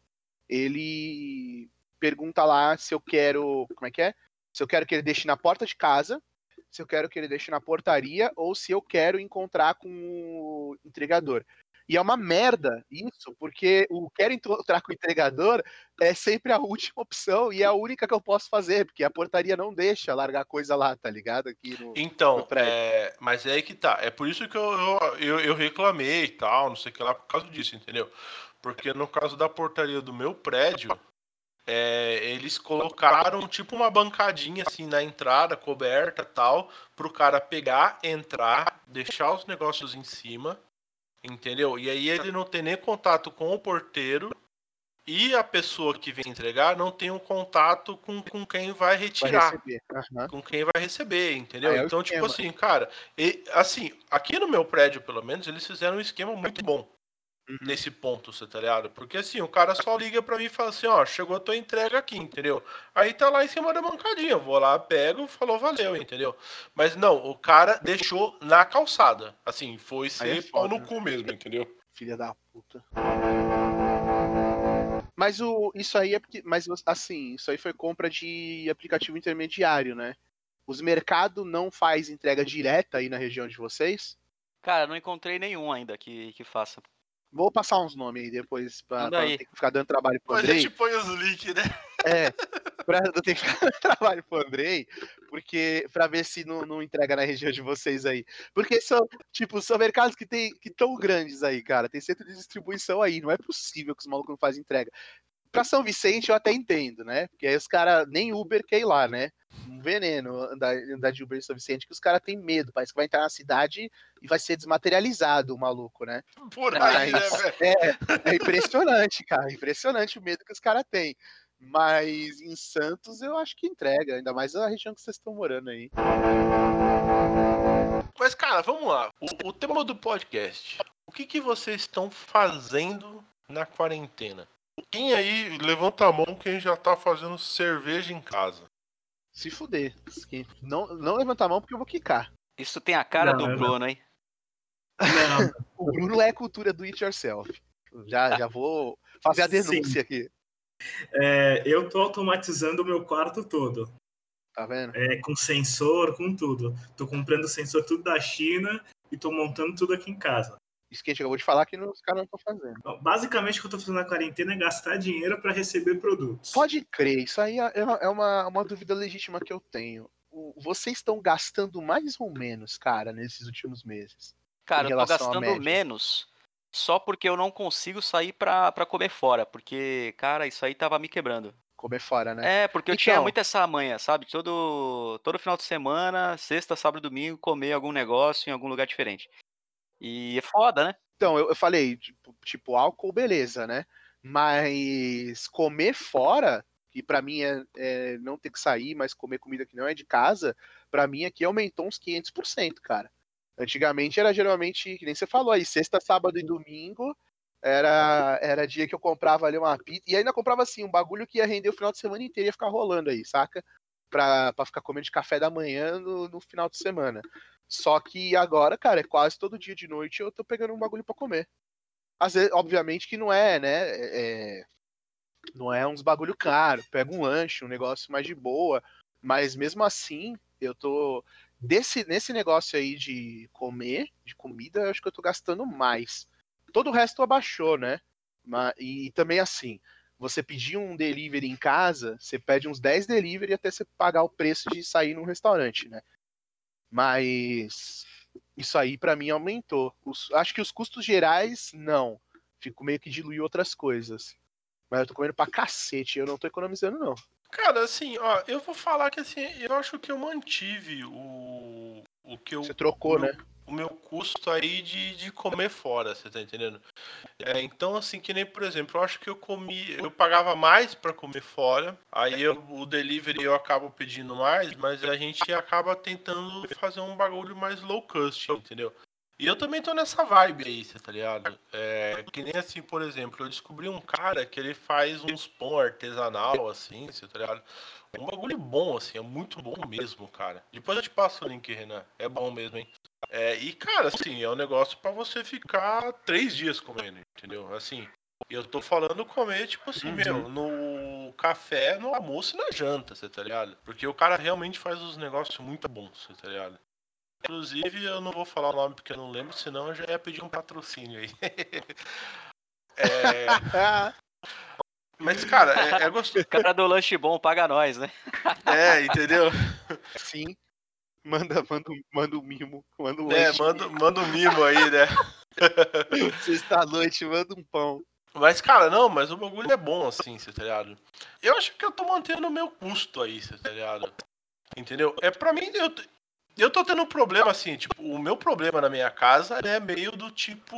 ele pergunta lá se eu quero, como é que é? Se eu quero que ele deixe na porta de casa, se eu quero que ele deixe na portaria ou se eu quero encontrar com o entregador. E é uma merda isso, porque o quero encontrar com o entregador é sempre a última opção e é a única que eu posso fazer, porque a portaria não deixa largar coisa lá, tá ligado? Aqui no. Então, no é, mas é aí que tá. É por isso que eu, eu, eu, eu reclamei e tal, não sei o que lá, por causa disso, entendeu? Porque no caso da portaria do meu prédio, é, eles colocaram tipo uma bancadinha assim na entrada, coberta tal, pro cara pegar, entrar, deixar os negócios em cima, entendeu? E aí ele não tem nem contato com o porteiro e a pessoa que vem entregar não tem um contato com, com quem vai Vai retirar receber. Aham. com quem vai receber, entendeu? É então, tipo esquema. assim, cara, e, assim, aqui no meu prédio, pelo menos, eles fizeram um esquema muito bom Uhum. Nesse ponto, você tá ligado? Porque assim, o cara só liga pra mim e fala assim, ó, chegou a tua entrega aqui, entendeu? Aí tá lá em cima da bancadinha, eu vou lá, pego, falou, valeu, entendeu? Mas não, o cara deixou na calçada. Assim, foi ser é pau no né? cu mesmo, entendeu? Filha da puta. Mas o, isso aí é porque. Mas assim, isso aí foi compra de aplicativo intermediário, né? Os mercados não faz entrega direta aí na região de vocês? Cara, não encontrei nenhum ainda que, que faça. Vou passar uns nomes aí depois pra, pra aí. não ter que ficar dando trabalho pro A Andrei. gente põe os links, né? É. pra não ter que ficar trabalho pro Andrei, porque pra ver se não, não entrega na região de vocês aí. Porque são, tipo, são mercados que tem que tão grandes aí, cara. Tem centro de distribuição aí. Não é possível que os malucos não fazem entrega. Pra São Vicente eu até entendo, né? Porque aí os caras, nem Uber quer ir lá, né? Um veneno andar, andar de Uber em São Vicente, que os caras têm medo. Parece que vai entrar na cidade e vai ser desmaterializado o maluco, né? Por aí, né, é, é impressionante, cara. Impressionante o medo que os caras têm. Mas em Santos eu acho que entrega, ainda mais a região que vocês estão morando aí. Mas, cara, vamos lá. O, o tema do podcast. O que, que vocês estão fazendo na quarentena? Quem aí levanta a mão quem já tá fazendo cerveja em casa? Se fuder. Não, não levanta a mão porque eu vou quicar. Isso tem a cara Não, do não. Bruno, hein? Não, O Bruno é a cultura do it yourself. Já, já vou fazer a denúncia aqui. é, eu tô automatizando o meu quarto todo. Tá vendo? É, com sensor, com tudo. Tô comprando sensor tudo da China e tô montando tudo aqui em casa. Isso que a gente acabou de falar que não- os caras não estão fazendo. Então, Basicamente, o que eu tô fazendo na quarentena é gastar dinheiro para receber produtos. Pode crer, isso aí é é uma, uma dúvida legítima que eu tenho. Vocês estão gastando mais ou menos, cara, nesses últimos meses? Cara, eu tô gastando menos só porque eu não consigo sair pra, pra comer fora. Porque, cara, isso aí tava me quebrando. Comer fora, né? É, porque eu tinha Então. muito essa manha, sabe? Todo, todo final de semana, sexta, sábado e domingo, comer algum negócio em algum lugar diferente. E é foda, né? Então, eu, eu falei, tipo, tipo, álcool, beleza, né? Mas comer fora, que pra mim é, é não ter que sair, mas comer comida que não é de casa, pra mim aqui aumentou uns 500%, cara. Antigamente era geralmente, que nem você falou aí, sexta, sábado e domingo, era, era dia que eu comprava ali uma pizza, e ainda comprava assim, um bagulho que ia render o final de semana inteiro, ia ficar rolando aí, saca? Pra ficar comendo de café da manhã no, no final de semana. Só que agora, cara, é quase todo dia de noite eu tô pegando um bagulho pra comer. Às vezes, obviamente que não é, né? é- não é uns bagulho caro. Pega um lanche, um negócio mais de boa. Mas mesmo assim, eu tô. Desse, nesse negócio aí de comer, de comida, eu acho que eu tô gastando mais. Todo o resto abaixou, né? Ma- E também assim, você pedir um delivery em casa, você pede uns 10 delivery até você pagar o preço de sair num restaurante, né? Mas isso aí pra mim aumentou. Os- acho que os custos gerais, não. Fico meio que diluir outras coisas. Mas eu tô comendo pra cacete, eu não tô economizando, não. Cara, assim, ó, eu vou falar que assim, eu acho que eu mantive o, o que eu. Você trocou, o né? O meu custo aí de, de comer fora, você tá entendendo? É, então, assim, que nem, por exemplo, eu acho que eu comi, eu pagava mais pra comer fora, aí eu- o delivery eu acabo pedindo mais, mas a gente acaba tentando fazer um bagulho mais low cost, entendeu? E eu também tô nessa vibe aí, você tá ligado? É, que nem assim, por exemplo, eu descobri um cara que ele faz uns pão artesanal, assim, você tá ligado? Um bagulho bom, assim, é muito bom mesmo, cara. Depois eu te passo o link, Renan. É bom mesmo, hein? É, e, cara, assim, é um negócio pra você ficar três dias comendo, entendeu? Assim, eu tô falando comer, tipo assim, Uhum. meu, no café, no almoço e na janta, você tá ligado? Porque o cara realmente faz uns negócios muito bons, você tá ligado? Inclusive, eu não vou falar o nome porque eu não lembro, senão eu já ia pedir um patrocínio aí. É, mas, cara, é, é gostoso. Cara do lanche bom paga nós, né? É, entendeu? sim. Manda, manda, manda um mimo. Manda um É, lanche. manda, manda um mimo aí, né? Sexta-noite, manda um pão. Mas, cara, não, mas o bagulho é bom, assim, você tá ligado? Eu acho que eu tô mantendo o meu custo aí, você tá ligado? Entendeu? É pra mim, eu, eu tô tendo um problema, assim, tipo, o meu problema na minha casa é meio do tipo.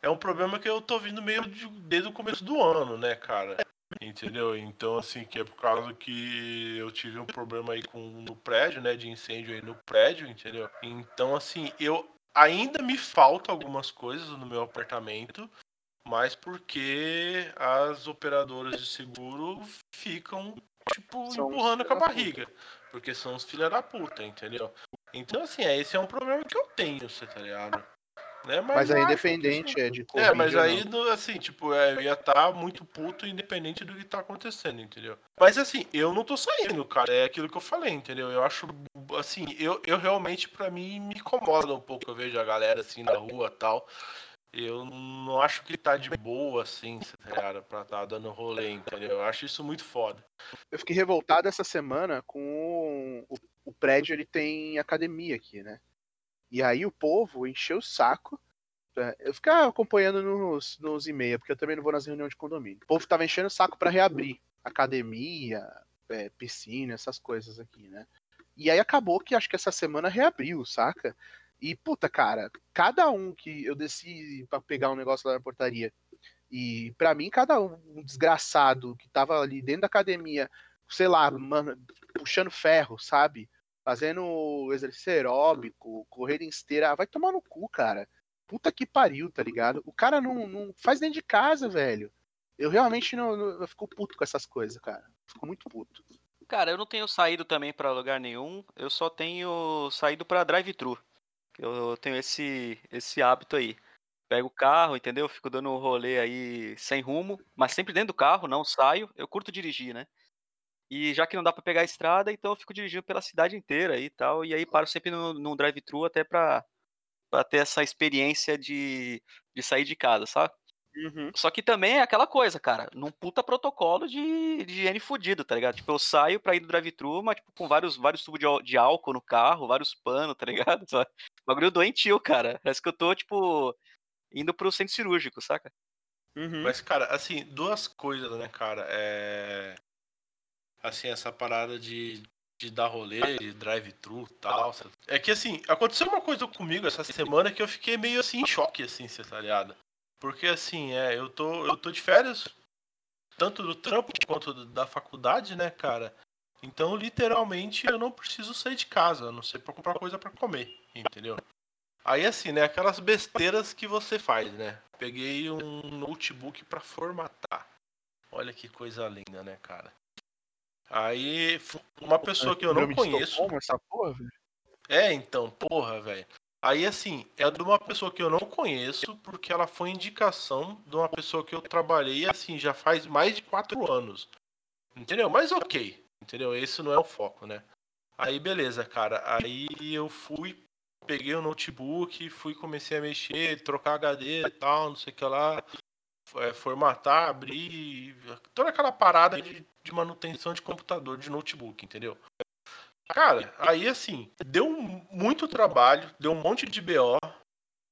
É um problema que eu tô vindo meio de- desde o começo do ano, né, cara? Entendeu? Então, assim, que é por causa que eu tive um problema aí com no prédio, né? De incêndio aí no prédio, entendeu? Então, assim, eu ainda me faltam algumas coisas no meu apartamento, mas porque as operadoras de seguro ficam, tipo, São empurrando com a barriga. Porque são os filha da puta, entendeu? Então, assim, esse é um problema que eu tenho, você tá ligado? Né? Mas eu aí, independente é de Covid é, mas aí, assim, tipo, é, eu ia estar muito puto independente do que tá acontecendo, entendeu? Mas assim, eu não tô saindo, cara. É aquilo que eu falei, entendeu? Eu acho, assim, eu, eu realmente, pra mim, me incomoda um pouco. Eu vejo a galera assim na rua tal. eu não acho que tá de boa, assim, cara, pra tá dando rolê, entendeu? Eu acho isso muito foda. Eu fiquei revoltado essa semana com o, o prédio, ele tem academia aqui, né? E aí o povo encheu o saco. é, Eu ficava acompanhando nos, nos e-mails, porque eu também não vou nas reuniões de condomínio. O povo tava enchendo o saco pra reabrir academia, é, piscina, essas coisas aqui, né? E aí acabou que acho que essa semana reabriu, saca? E, puta, cara, cada um que eu desci pra pegar um negócio lá na portaria, e pra mim, cada um, um desgraçado que tava ali dentro da academia, sei lá, mano, puxando ferro, sabe? Fazendo exercício aeróbico, corrida em esteira, vai tomar no cu, cara. Puta que pariu, tá ligado? O cara não, não faz dentro de casa, velho. Eu realmente não, não- eu fico puto com essas coisas, cara. Fico muito puto. Cara, eu não tenho saído também pra lugar nenhum. Eu só tenho saído pra drive-thru. Eu tenho esse esse hábito aí. Pego o carro, entendeu? Fico dando um rolê aí sem rumo, mas sempre dentro do carro, não saio. Eu curto dirigir, né? E já que não dá pra pegar a estrada, então eu fico dirigindo pela cidade inteira e tal. E aí paro sempre no, num drive-thru até pra, pra ter essa experiência de, de sair de casa, sabe? Uhum. Só que também é aquela coisa, cara, num puta protocolo de, de higiene fudido, tá ligado? Tipo, eu saio pra ir do drive-thru, mas tipo, com vários, vários tubos de, de álcool no carro, vários panos, tá ligado? Só- Bagulho doentio, cara. Parece que eu tô, tipo, indo pro centro cirúrgico, saca? Uhum. Mas, cara, assim, duas coisas, né, cara? É. Assim, essa parada de, de dar rolê, de drive-thru tal. É que, assim, aconteceu uma coisa comigo essa semana que eu fiquei meio assim em choque, assim, você tá ligado? Porque, assim, é, eu tô, eu tô de férias, tanto do trampo quanto da faculdade, né, cara? Então, literalmente, eu não preciso sair de casa, a não ser pra comprar coisa pra comer, entendeu? Aí, assim, né, aquelas besteiras que você faz, né? Peguei um notebook pra formatar. Olha que coisa linda, né, cara? Aí, uma pessoa que eu não conheço. Porra. É, então, porra, velho. Aí, assim, é de uma pessoa que eu não conheço, porque ela foi indicação de uma pessoa que eu trabalhei, assim, já faz mais de quatro anos. Entendeu? Mas ok, entendeu? Esse não é o foco, né? Aí, beleza, cara. Aí eu fui, peguei o notebook, fui, comecei a mexer, trocar HD e tal, não sei o que lá. É, formatar, abrir, toda aquela parada de, de manutenção de computador, de notebook, entendeu? Cara, aí assim, deu muito trabalho, deu um monte de BO,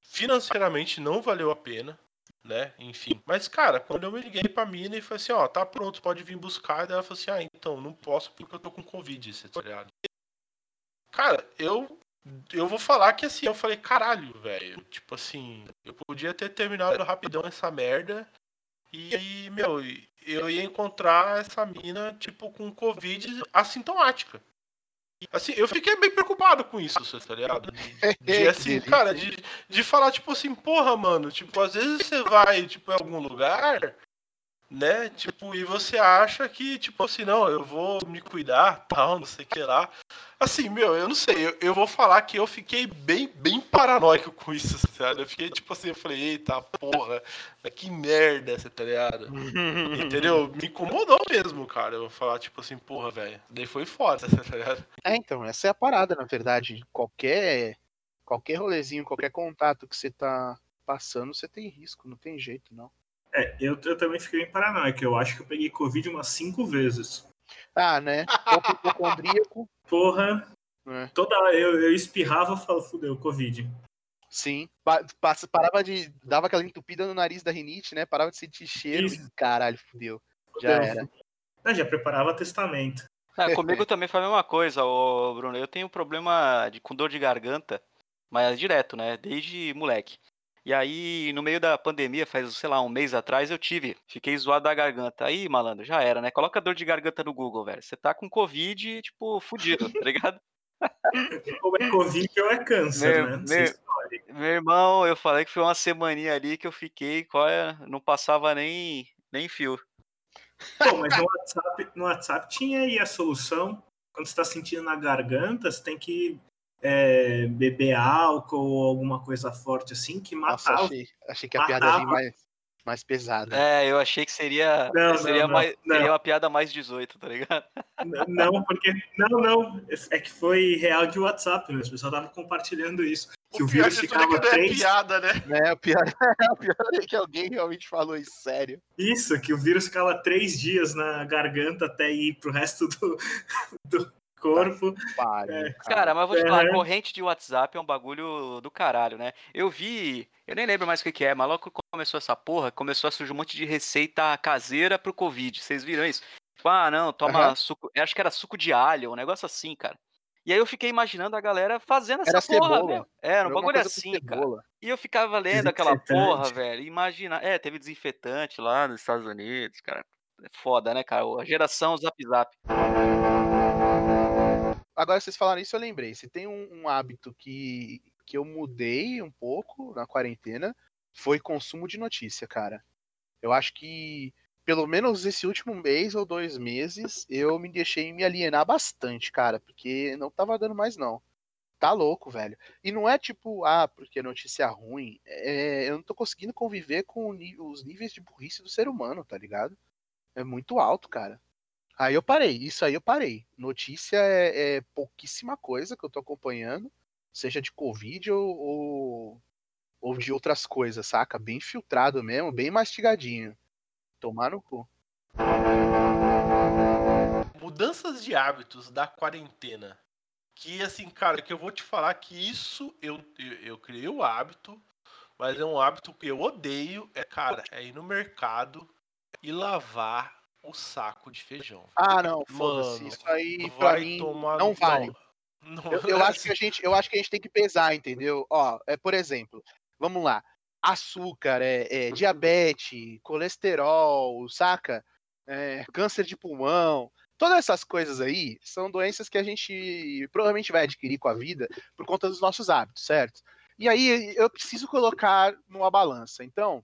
financeiramente não valeu a pena, né? Enfim. Mas, cara, quando eu me liguei pra mina e falei assim, ó, tá pronto, pode vir buscar, daí ela falou assim, ah, então, não posso porque eu tô com Covid, você tá ligado? Cara, eu. Eu vou falar que assim, eu falei, caralho, velho. Tipo assim, eu podia ter terminado rapidão essa merda. E aí, meu, eu ia encontrar essa mina, tipo, com Covid assintomática. Assim, eu fiquei bem preocupado com isso, você tá ligado? De, de, assim, cara, de, de falar, tipo assim, porra, mano, tipo, às vezes você vai, tipo, em algum lugar, né, tipo, e você acha que, tipo assim, não, eu vou me cuidar, tal, não sei o que lá. Assim, meu, eu não sei, eu, eu vou falar que eu fiquei bem, bem paranoico com isso, sabe? Eu fiquei, tipo assim, eu falei, eita, porra, que merda, você tá ligado? Entendeu? Me incomodou mesmo, cara, eu vou falar, tipo assim, porra, velho, daí foi foda, tá ligado? É, então, essa é a parada, na verdade. Qualquer, qualquer rolezinho, qualquer contato que você tá passando, você tem risco, não tem jeito, não. É, eu, eu também fiquei bem paranoico. Eu acho que eu peguei Covid umas cinco vezes. Ah, né? Pouco hipocondríaco. Porra, É. toda eu, eu espirrava e falava, fudeu, Covid. Sim. Parava de. Dava aquela entupida no nariz da rinite, né? Parava de sentir cheiro Isso. e caralho, fudeu. Já Fudeu. era. Eu já preparava testamento. Ah, comigo também foi a mesma coisa, ô Bruno. Eu tenho um problema de, com dor de garganta, mas é direto, né? Desde moleque. E aí, no meio da pandemia, faz, sei lá, um mês atrás, eu tive. Fiquei zoado da garganta. Aí, malandro, já era, né? Coloca dor de garganta no Google, velho. Você tá com Covid, tipo, fudido, tá ligado? Ou é Covid ou é câncer, Meu- né? meu-. Meu irmão, eu falei que foi uma semaninha ali que eu fiquei, qual é? Não passava nem, nem fio. Pô, mas no WhatsApp, no WhatsApp tinha aí a solução. Quando você tá sentindo na garganta, você tem que é, beber álcool ou alguma coisa forte assim que Nossa, matava. achei, achei que a piada ia vir mais, mais pesada. É, eu achei que seria, Não, seria, não, não, mais, não. seria uma piada mais 18, tá ligado? Não, porque. Não, não. É que foi real de WhatsApp, né? As pessoas estavam compartilhando isso. que o, o vírus é que ficava não é três. piada, né? Né, o pior, o pior é que alguém realmente falou isso sério. Isso, que o vírus ficava três dias na garganta até ir pro resto do, do corpo. Pare, É. Cara, mas vou te É. falar, corrente de WhatsApp é um bagulho do caralho, né? Eu vi, eu nem lembro mais o que, que é, mas logo que começou essa porra, começou a surgir um monte de receita caseira pro Covid. Vocês viram isso? Tipo, ah, não, toma Aham. suco. eu Acho que era suco de alho, um negócio assim, cara. E aí eu fiquei imaginando a galera fazendo essa Era porra, cebola. velho. Era um Era bagulho assim, cara. E eu ficava lendo aquela porra, velho. Imagina. É, teve desinfetante lá nos Estados Unidos, cara. É foda, né, cara? A geração Zap Zap. Agora vocês falaram isso, eu lembrei. Se tem um, um hábito que, que eu mudei um pouco na quarentena, foi consumo de notícia, cara. Eu acho que, pelo menos esse último mês ou dois meses, eu me deixei me alienar bastante, cara, porque não tava dando mais, não. Tá louco, velho. E não é tipo, ah, porque notícia ruim. É, eu não tô conseguindo conviver com os níveis de burrice do ser humano, tá ligado? É muito alto, cara. Aí eu parei, isso aí eu parei. Notícia é, é pouquíssima coisa que eu tô acompanhando, seja de Covid ou, ou, ou de outras coisas, saca? Bem filtrado mesmo, bem mastigadinho. Tomar no cu. Mudanças de hábitos da quarentena. Que assim, cara, que eu vou te falar que isso eu, eu, eu criei o hábito, mas é um hábito que eu odeio. É, cara, é ir no mercado e lavar o saco de feijão. Ah, não, foda-se. Isso aí pra Vai mim não vale. Não, Eu, eu acho que a gente, eu acho que a gente tem que pesar, entendeu? Ó, é por exemplo, vamos lá, açúcar, é, é, diabetes, colesterol, saca? É, câncer de pulmão, todas essas coisas aí são doenças que a gente provavelmente vai adquirir com a vida por conta dos nossos hábitos, certo? E aí eu preciso colocar numa balança. Então,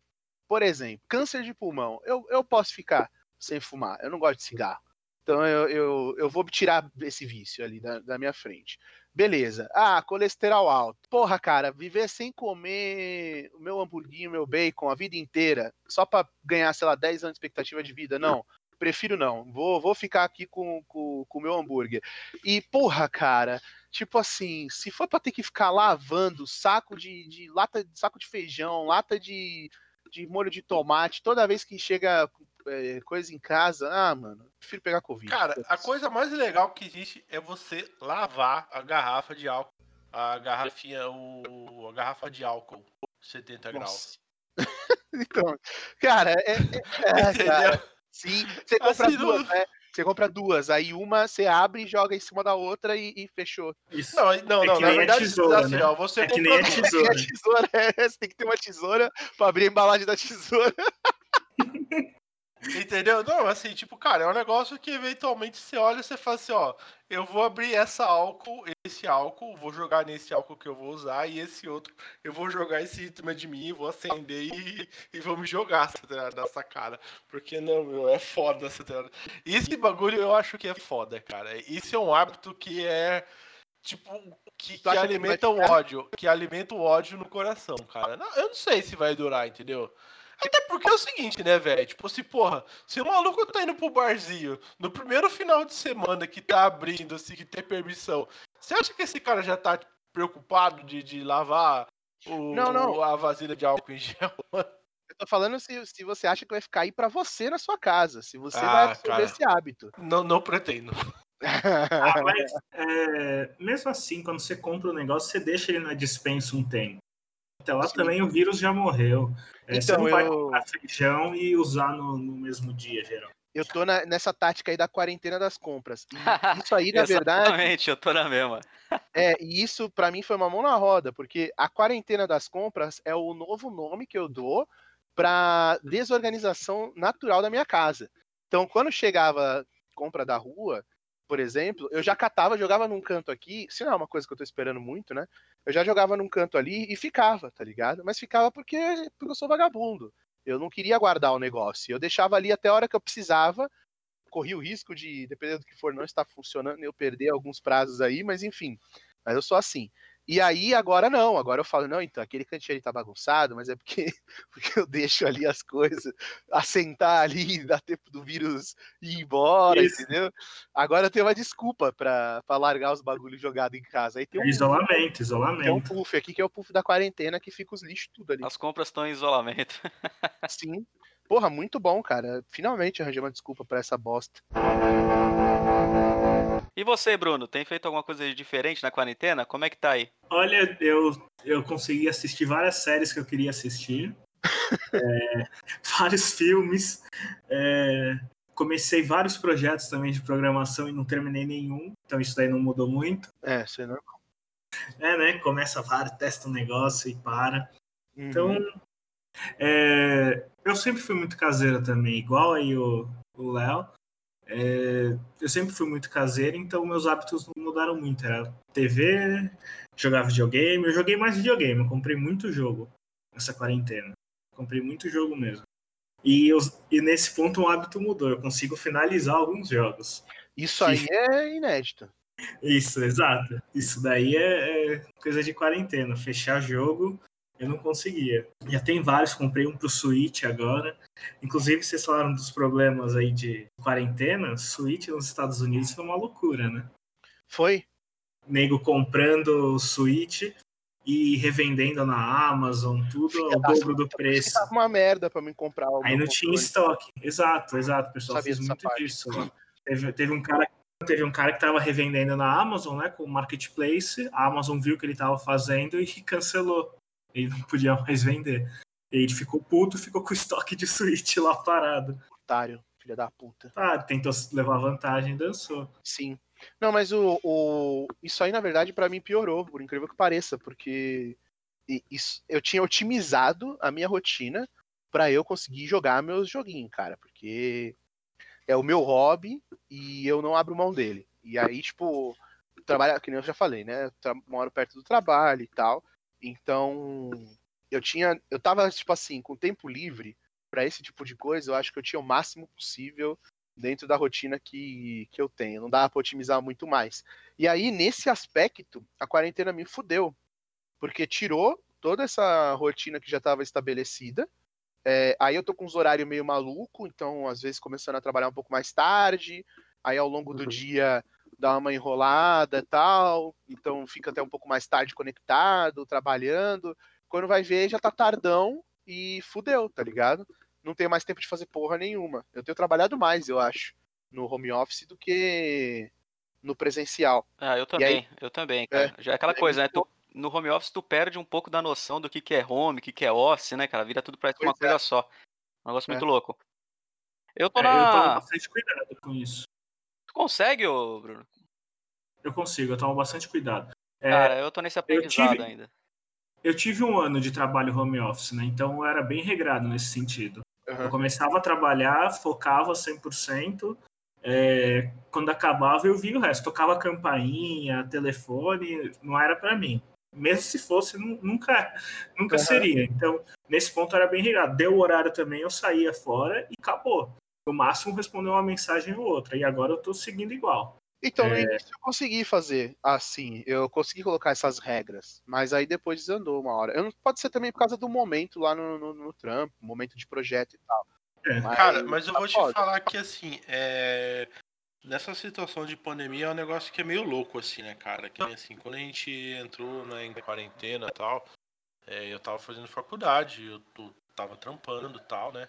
por exemplo, câncer de pulmão, eu, eu posso ficar sem fumar, eu não gosto de cigarro. Então eu, eu, eu vou tirar esse vício ali da, da minha frente. Beleza. Ah, colesterol alto. Porra, cara, viver sem comer o meu hamburguinho, meu bacon a vida inteira, só pra ganhar, sei lá, 10 anos de expectativa de vida, não. Prefiro não. Vou, vou ficar aqui com o com, com meu hambúrguer. E, porra, cara, tipo assim, se for pra ter que ficar lavando saco de, de lata saco de feijão, lata de, de molho de tomate, toda vez que chega é, coisa em casa, ah, mano, prefiro pegar Covid. Cara, a coisa mais legal que existe é você lavar a garrafa de álcool. A garrafinha, o, a garrafa de álcool 70 graus. Então, cara, é, é- é, cara, sim, você compra Assim, duas, né? Você compra duas, aí uma você abre e joga em cima da outra e, e fechou. Isso. Não, não, É não, que na verdade, tesoura, assim, né? ó, você É que compra nem a tesoura. a tesoura, é, você tem que ter uma tesoura pra abrir a embalagem da tesoura. Entendeu? Não, assim, tipo, cara, é um negócio que eventualmente você olha e você fala assim, ó, eu vou abrir essa álcool, esse álcool, vou jogar nesse álcool que eu vou usar, e esse outro, eu vou jogar esse cima de mim, vou acender e, e vou me jogar tá nessa cara. Porque não, meu, é foda essa ligado? Esse bagulho eu acho que é foda, cara. Isso é um hábito que é. Tipo, que, que que alimenta vai o ódio. Que alimenta o ódio no coração, cara. Não, eu não sei se vai durar, entendeu? Até porque é o seguinte, né, velho? Tipo, se, porra, se o maluco tá indo pro barzinho no primeiro final de semana que tá abrindo, assim, que tem permissão, você acha que esse cara já tá preocupado de, de lavar o, Não, não. a vasilha de álcool em gel? Eu tô falando se, se você acha que vai ficar aí pra você na sua casa, se você Ah, vai absorver cara. esse hábito. Não, não pretendo. Ah, mas é, mesmo assim, quando você compra o negócio, você deixa ele na dispensa um tempo. Até lá Sim. também o vírus já morreu. É, você Então, não vai eu- comprar feijão e usar no, no mesmo dia, geral. Eu tô na- nessa tática aí da quarentena das compras. E isso aí, na verdade, Exatamente, eu tô na mesma. É, e isso pra mim foi uma mão na roda, porque a quarentena das compras é o novo nome que eu dou pra desorganização natural da minha casa. Então, quando chegava compra da rua, por exemplo, eu já catava, jogava num canto aqui, se não é uma coisa que eu tô esperando muito, né? Eu já jogava num canto ali e ficava, tá ligado? Mas ficava porque, porque eu sou vagabundo. Eu não queria guardar o negócio. Eu deixava ali até a hora que eu precisava, corria o risco de, dependendo do que for, não estar funcionando, eu perder alguns prazos aí, mas enfim. Mas eu sou assim. E aí agora não, agora eu falo, não, então aquele cantinho ali tá bagunçado, mas é porque, porque eu deixo ali as coisas assentar ali, dá tempo do vírus ir embora, Isso. entendeu? Agora eu tenho uma desculpa pra, pra largar os bagulhos jogados em casa. Aí tem um, isolamento, isolamento. Tem um puff aqui que é o puff da quarentena que fica os lixos tudo ali. As compras estão em isolamento. Sim. Porra, muito bom, cara. Finalmente arranjei uma desculpa para essa bosta. E você, Bruno, tem feito alguma coisa de diferente na quarentena? Como é que tá aí? Olha, eu, eu consegui assistir várias séries que eu queria assistir. é, vários filmes. É, comecei vários projetos também de programação e não terminei nenhum. Então isso daí não mudou muito. É, isso é normal. É, né? Começa vários, testa um negócio e para. Uhum. Então, é, eu sempre fui muito caseiro também, igual aí o Léo. É, eu sempre fui muito caseiro, então meus hábitos não mudaram muito. Era TV, jogar videogame. Eu joguei mais videogame, eu comprei muito jogo nessa quarentena. Comprei muito jogo mesmo. E, eu, e nesse ponto um hábito mudou. Eu consigo finalizar alguns jogos. Isso aí é inédito. Isso, exato. Isso daí é, é coisa de quarentena. Fechar jogo eu não conseguia. Já tem vários, comprei um pro Switch agora. Inclusive, vocês falaram dos problemas aí de quarentena. Switch nos Estados Unidos foi uma loucura, né? Foi. Nego comprando Switch e revendendo na Amazon, tudo ao dobro do preço. Tava uma merda para me comprar. Aí não tinha estoque. Exato, exato. Pessoal fez muito parte. disso. Teve, teve um cara teve um cara que estava revendendo na Amazon, né, com o marketplace. A Amazon viu o que ele estava fazendo e cancelou ele não podia mais vender. Ele ficou puto, ficou com o estoque de Switch lá parado. Otário, filha da puta. Ah, tentou levar vantagem dançou. Sim. Não, mas o, o... isso aí, na verdade, para mim piorou, por incrível que pareça, porque isso, eu tinha otimizado a minha rotina para eu conseguir jogar meus joguinhos, cara, porque é o meu hobby e eu não abro mão dele. E aí, tipo, trabalha, que nem eu já falei, né? Eu moro perto do trabalho e tal. Então, eu tinha, eu tava tipo assim, com tempo livre para esse tipo de coisa, eu acho que eu tinha o máximo possível dentro da rotina que, que eu tenho. Não dava para otimizar muito mais. E aí, nesse aspecto, a quarentena me fudeu. Porque tirou toda essa rotina que já estava estabelecida. É, aí eu tô com uns horários meio maluco, então às vezes começando a trabalhar um pouco mais tarde. Aí ao longo do uhum. dia dá uma enrolada e tal, então fica até um pouco mais tarde conectado, trabalhando. Quando vai ver, já tá tardão e fudeu, tá ligado? Não tenho mais tempo de fazer porra nenhuma. Eu tenho trabalhado mais, eu acho, no home office do que no presencial. Ah, eu também, aí, eu também, cara. É, Já é aquela é coisa, né? Tu, no home office tu perde um pouco da noção do que, que é home, o que, que é office, né, cara? Vira tudo pra uma coisa é. só. Um negócio muito é. louco. Eu tô na. Eu tomo bastante cuidado com isso. Tu consegue, ô, Bruno? Eu consigo, eu tomo bastante cuidado. É, Cara, eu tô nesse aprendizado tive, ainda. Eu tive um ano de trabalho home office, né? Então eu era bem regrado nesse sentido. Uhum. Eu começava a trabalhar, focava 100%. É, quando acabava, eu via o resto. Tocava campainha, telefone, não era para mim. Mesmo se fosse, nunca, nunca uhum. seria. Então, nesse ponto era bem regrado. Deu o horário também, eu saía fora e acabou. No máximo, responder uma mensagem ou outra. E agora eu tô seguindo igual. Então, no é... início eu consegui fazer assim, eu consegui colocar essas regras, mas aí depois desandou uma hora. Eu, pode ser também por causa do momento lá no, no, no trampo, momento de projeto e tal. É. Mas, Cara, mas eu tá vou te pode. falar que assim, é... nessa situação de pandemia é um negócio que é meio louco, assim, né, cara? Que assim, quando a gente entrou né, em quarentena e tal, é, eu tava fazendo faculdade, eu tô, tava trampando e tal, né?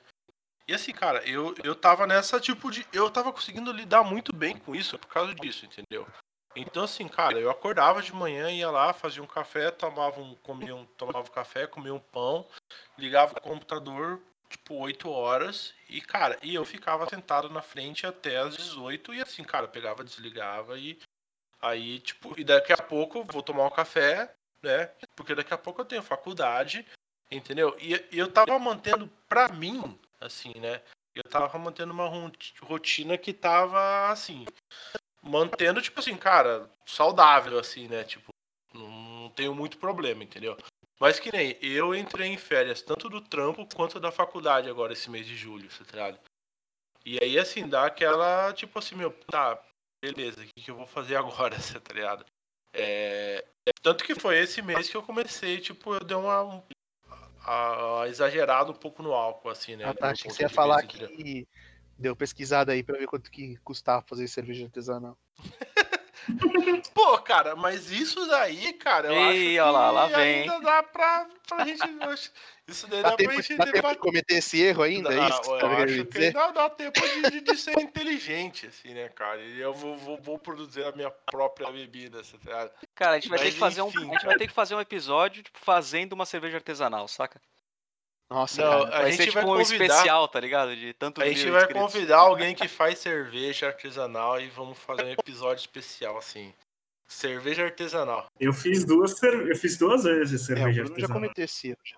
E assim, cara, eu, eu tava nessa tipo de. Eu tava conseguindo lidar muito bem com isso por causa disso, entendeu? Então, assim, cara, eu acordava de manhã, ia lá, fazia um café, tomava um, comia um, tomava um café, comia um pão, ligava o computador, tipo, 8 horas, e, cara, e eu ficava sentado na frente até as 18, e assim, cara, pegava, desligava e. Aí, tipo, e daqui a pouco vou tomar um café, né? Porque daqui a pouco eu tenho faculdade, entendeu? E, e eu tava mantendo pra mim assim, né? Eu tava mantendo uma rotina que tava, assim, mantendo, tipo assim, cara, saudável, assim, né? Tipo, não tenho muito problema, entendeu? Mas que nem eu entrei em férias, tanto do trampo quanto da faculdade agora, esse mês de julho, tá ligado? E aí, assim, dá aquela, tipo assim, meu, tá, beleza, o que, que eu vou fazer agora, tá ligado? É, Tanto que foi esse mês que eu comecei, tipo, eu dei uma. A, exagerado um pouco no álcool, assim, né? Ah, tá, achei que você ia falar que deu pesquisada aí pra ver quanto que custava fazer cerveja artesanal. Pô, cara, mas isso daí, cara, eu Ei, acho olha lá, lá que vem. ainda dá pra, pra gente. Isso daí Dá, dá, tempo, pra gente dá tempo de cometer esse erro ainda? é Não, isso que eu tá acho que ainda dá tempo de, de- de ser inteligente, assim, né, cara? E eu vou, vou- vou produzir a minha própria bebida, tá? Cara, a gente vai ter que fazer um, a gente vai ter que fazer um episódio tipo, fazendo uma cerveja artesanal, saca? Nossa, Não, cara. a vai gente ser tipo vai um convidar- especial, tá ligado? De tanto A gente vai inscritos. convidar alguém que faz cerveja artesanal e vamos fazer um episódio especial, assim. Cerveja artesanal. Eu fiz duas, eu fiz duas vezes É, o cerveja já artesanal. cometeu esse erro. Já.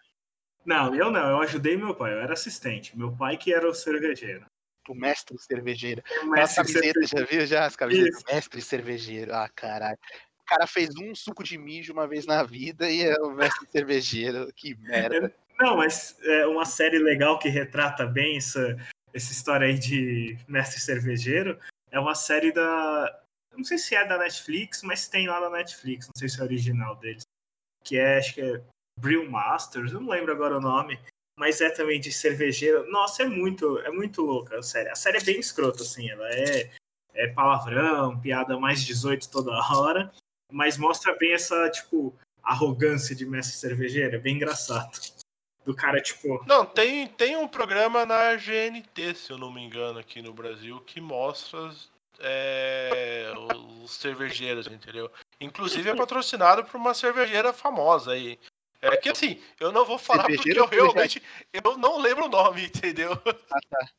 Não, eu não, eu ajudei meu pai, eu era assistente. Meu pai que era o cervejeiro. O mestre cervejeiro. O As mestre camisetas, já viu já? As camisetas. Isso. Mestre cervejeiro. Ah, caralho. O cara fez um suco de mijo uma vez na vida e é o mestre cervejeiro. Que merda. Não, mas é uma série legal que retrata bem essa, essa história aí de mestre cervejeiro. É uma série da. Não sei se é da Netflix, mas tem lá na Netflix. Não sei se é original deles. Que é, acho que é Brew Masters, não lembro agora o nome. Mas é também de cervejeiro. Nossa, é muito, é muito louca a série. A série é bem escrota, assim. Ela é, é palavrão, piada mais 18 toda hora. Mas mostra bem essa, tipo, arrogância de mestre cervejeiro. É bem engraçado. Do cara, tipo, Não, tem, tem um programa na GNT, se eu não me engano, aqui no Brasil, que mostra é, os cervejeiros, entendeu? Inclusive é patrocinado por uma cervejeira famosa aí. É que assim, eu não vou falar porque Cervejeira eu ou cervejaria? realmente eu não lembro o nome, entendeu? Ah, tá.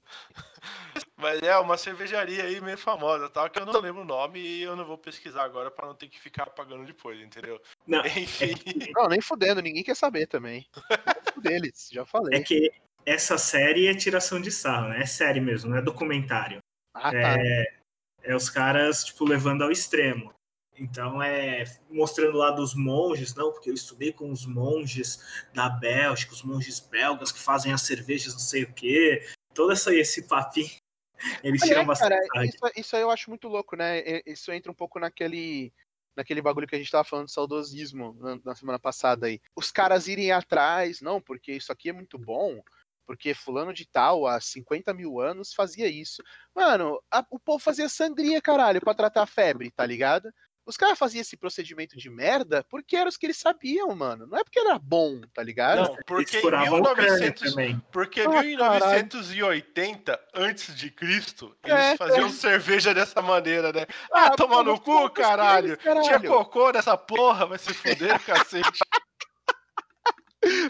Mas é uma cervejaria aí meio famosa, tal, que eu não lembro o nome e eu não vou pesquisar agora pra não ter que ficar pagando depois, entendeu? Não, Enfim. Não, nem fudendo, ninguém quer saber também. É deles, já falei. é que essa série é tiração de sarro, né? É série mesmo, não é documentário. Ah, tá. É, é os caras, tipo, levando ao extremo. Então é mostrando lá dos monges, não, porque eu estudei com os monges da Bélgica, os monges belgas que fazem as cervejas, não sei o quê. Todo essa, esse papinho. Eles É, tiram bastante. cara, isso, isso aí eu acho muito louco, né? Isso entra um pouco naquele, naquele bagulho que a gente tava falando de saudosismo na, na semana passada aí. Os caras irem atrás, não, porque isso aqui é muito bom, porque fulano de tal, há 50 mil anos, fazia isso. Mano, a- o povo fazia sangria, caralho, pra tratar a febre, tá ligado? Os caras faziam esse procedimento de merda porque eram os que eles sabiam, mano. Não é porque era bom, tá ligado? Não, porque em furavam o crânio 1900, também. Porque Ah, 1980, antes de Cristo, eles É, faziam é. cerveja dessa maneira, né? Ah, Ah, tomar no cu, caralho. caralho. Tinha cocô nessa porra, vai se fuder, cacete.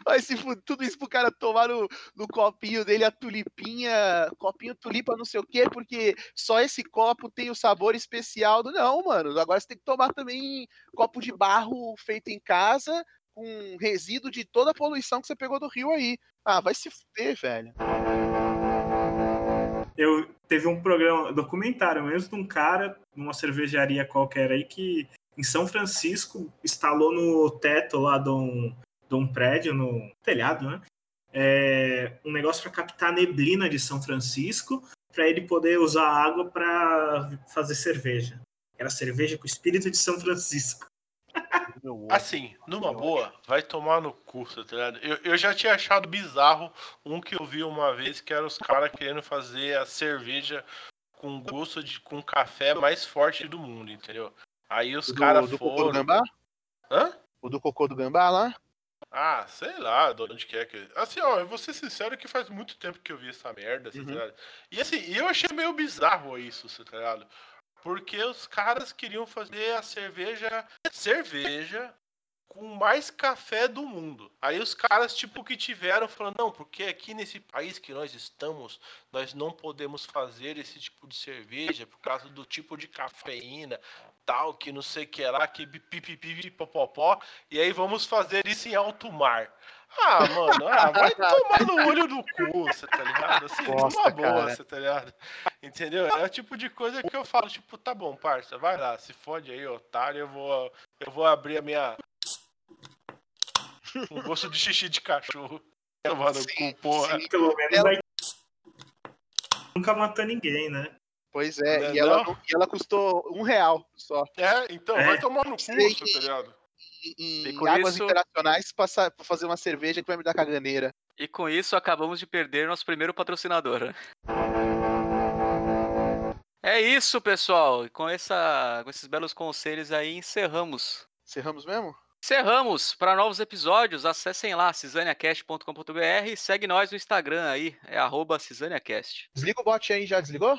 Vai se tudo isso pro cara tomar no, no copinho dele a tulipinha, copinho tulipa não sei o quê, porque só esse copo tem o sabor especial do. Não, mano. Agora você tem que tomar também copo de barro feito em casa, com resíduo de toda a poluição que você pegou do rio aí. Ah, vai se fuder, velho. Eu teve um programa, documentário mesmo, de um cara numa cervejaria qualquer aí que em São Francisco instalou no teto lá de um, de um prédio, no telhado, né? É, um negócio para captar a neblina de São Francisco, para ele poder usar a água para fazer cerveja. Era cerveja com espírito de São Francisco. Assim, numa boa, vai tomar no curso, tá ligado? Eu, eu já tinha achado bizarro um que eu vi uma vez, que era os caras querendo fazer a cerveja com gosto de com café mais forte do mundo, entendeu? Aí os O caras do, do cocô do foram. gambá? Hã? O do cocô do gambá lá? Ah, sei lá, de onde que é que. Assim, ó, eu vou ser sincero que faz muito tempo que eu vi essa merda, assim, Uhum. tá ligado? E assim, eu achei meio bizarro isso, assim, tá ligado? Porque os caras queriam fazer a cerveja. Cerveja com mais café do mundo. Aí os caras, tipo, que tiveram falando, não, porque aqui nesse país que nós estamos, nós não podemos fazer esse tipo de cerveja por causa do tipo de cafeína, tal, que não sei o que lá, que pipipi, popopó, e aí vamos fazer isso em alto mar. Ah, mano, ah, vai tomar no olho do cu, você tá ligado? Assim, Bosta, numa boa, cara. você tá ligado? Entendeu? É o tipo de coisa que eu falo, tipo, tá bom, parça, vai lá, se fode aí, otário, eu vou, eu vou abrir a minha. Um gosto de xixi de cachorro. Tomar no Sim, cu, porra. sim. Pelo menos Ela- nunca matou ninguém, né? Pois é, Não é e ela, e ela custou um real só. É, então, É. vai tomar no cu, tá ligado? em, E em com águas isso- internacionais pra, fazer uma cerveja que vai me dar caganeira. E com isso acabamos de perder nosso primeiro patrocinador. É isso, pessoal. E com, essa, com esses belos conselhos aí, encerramos. Cerramos mesmo? Encerramos. Para novos episódios, acessem lá, cisaniacast.com.br e segue nós no Instagram aí, é arroba cisaniacast. Desliga o bot aí, já desligou?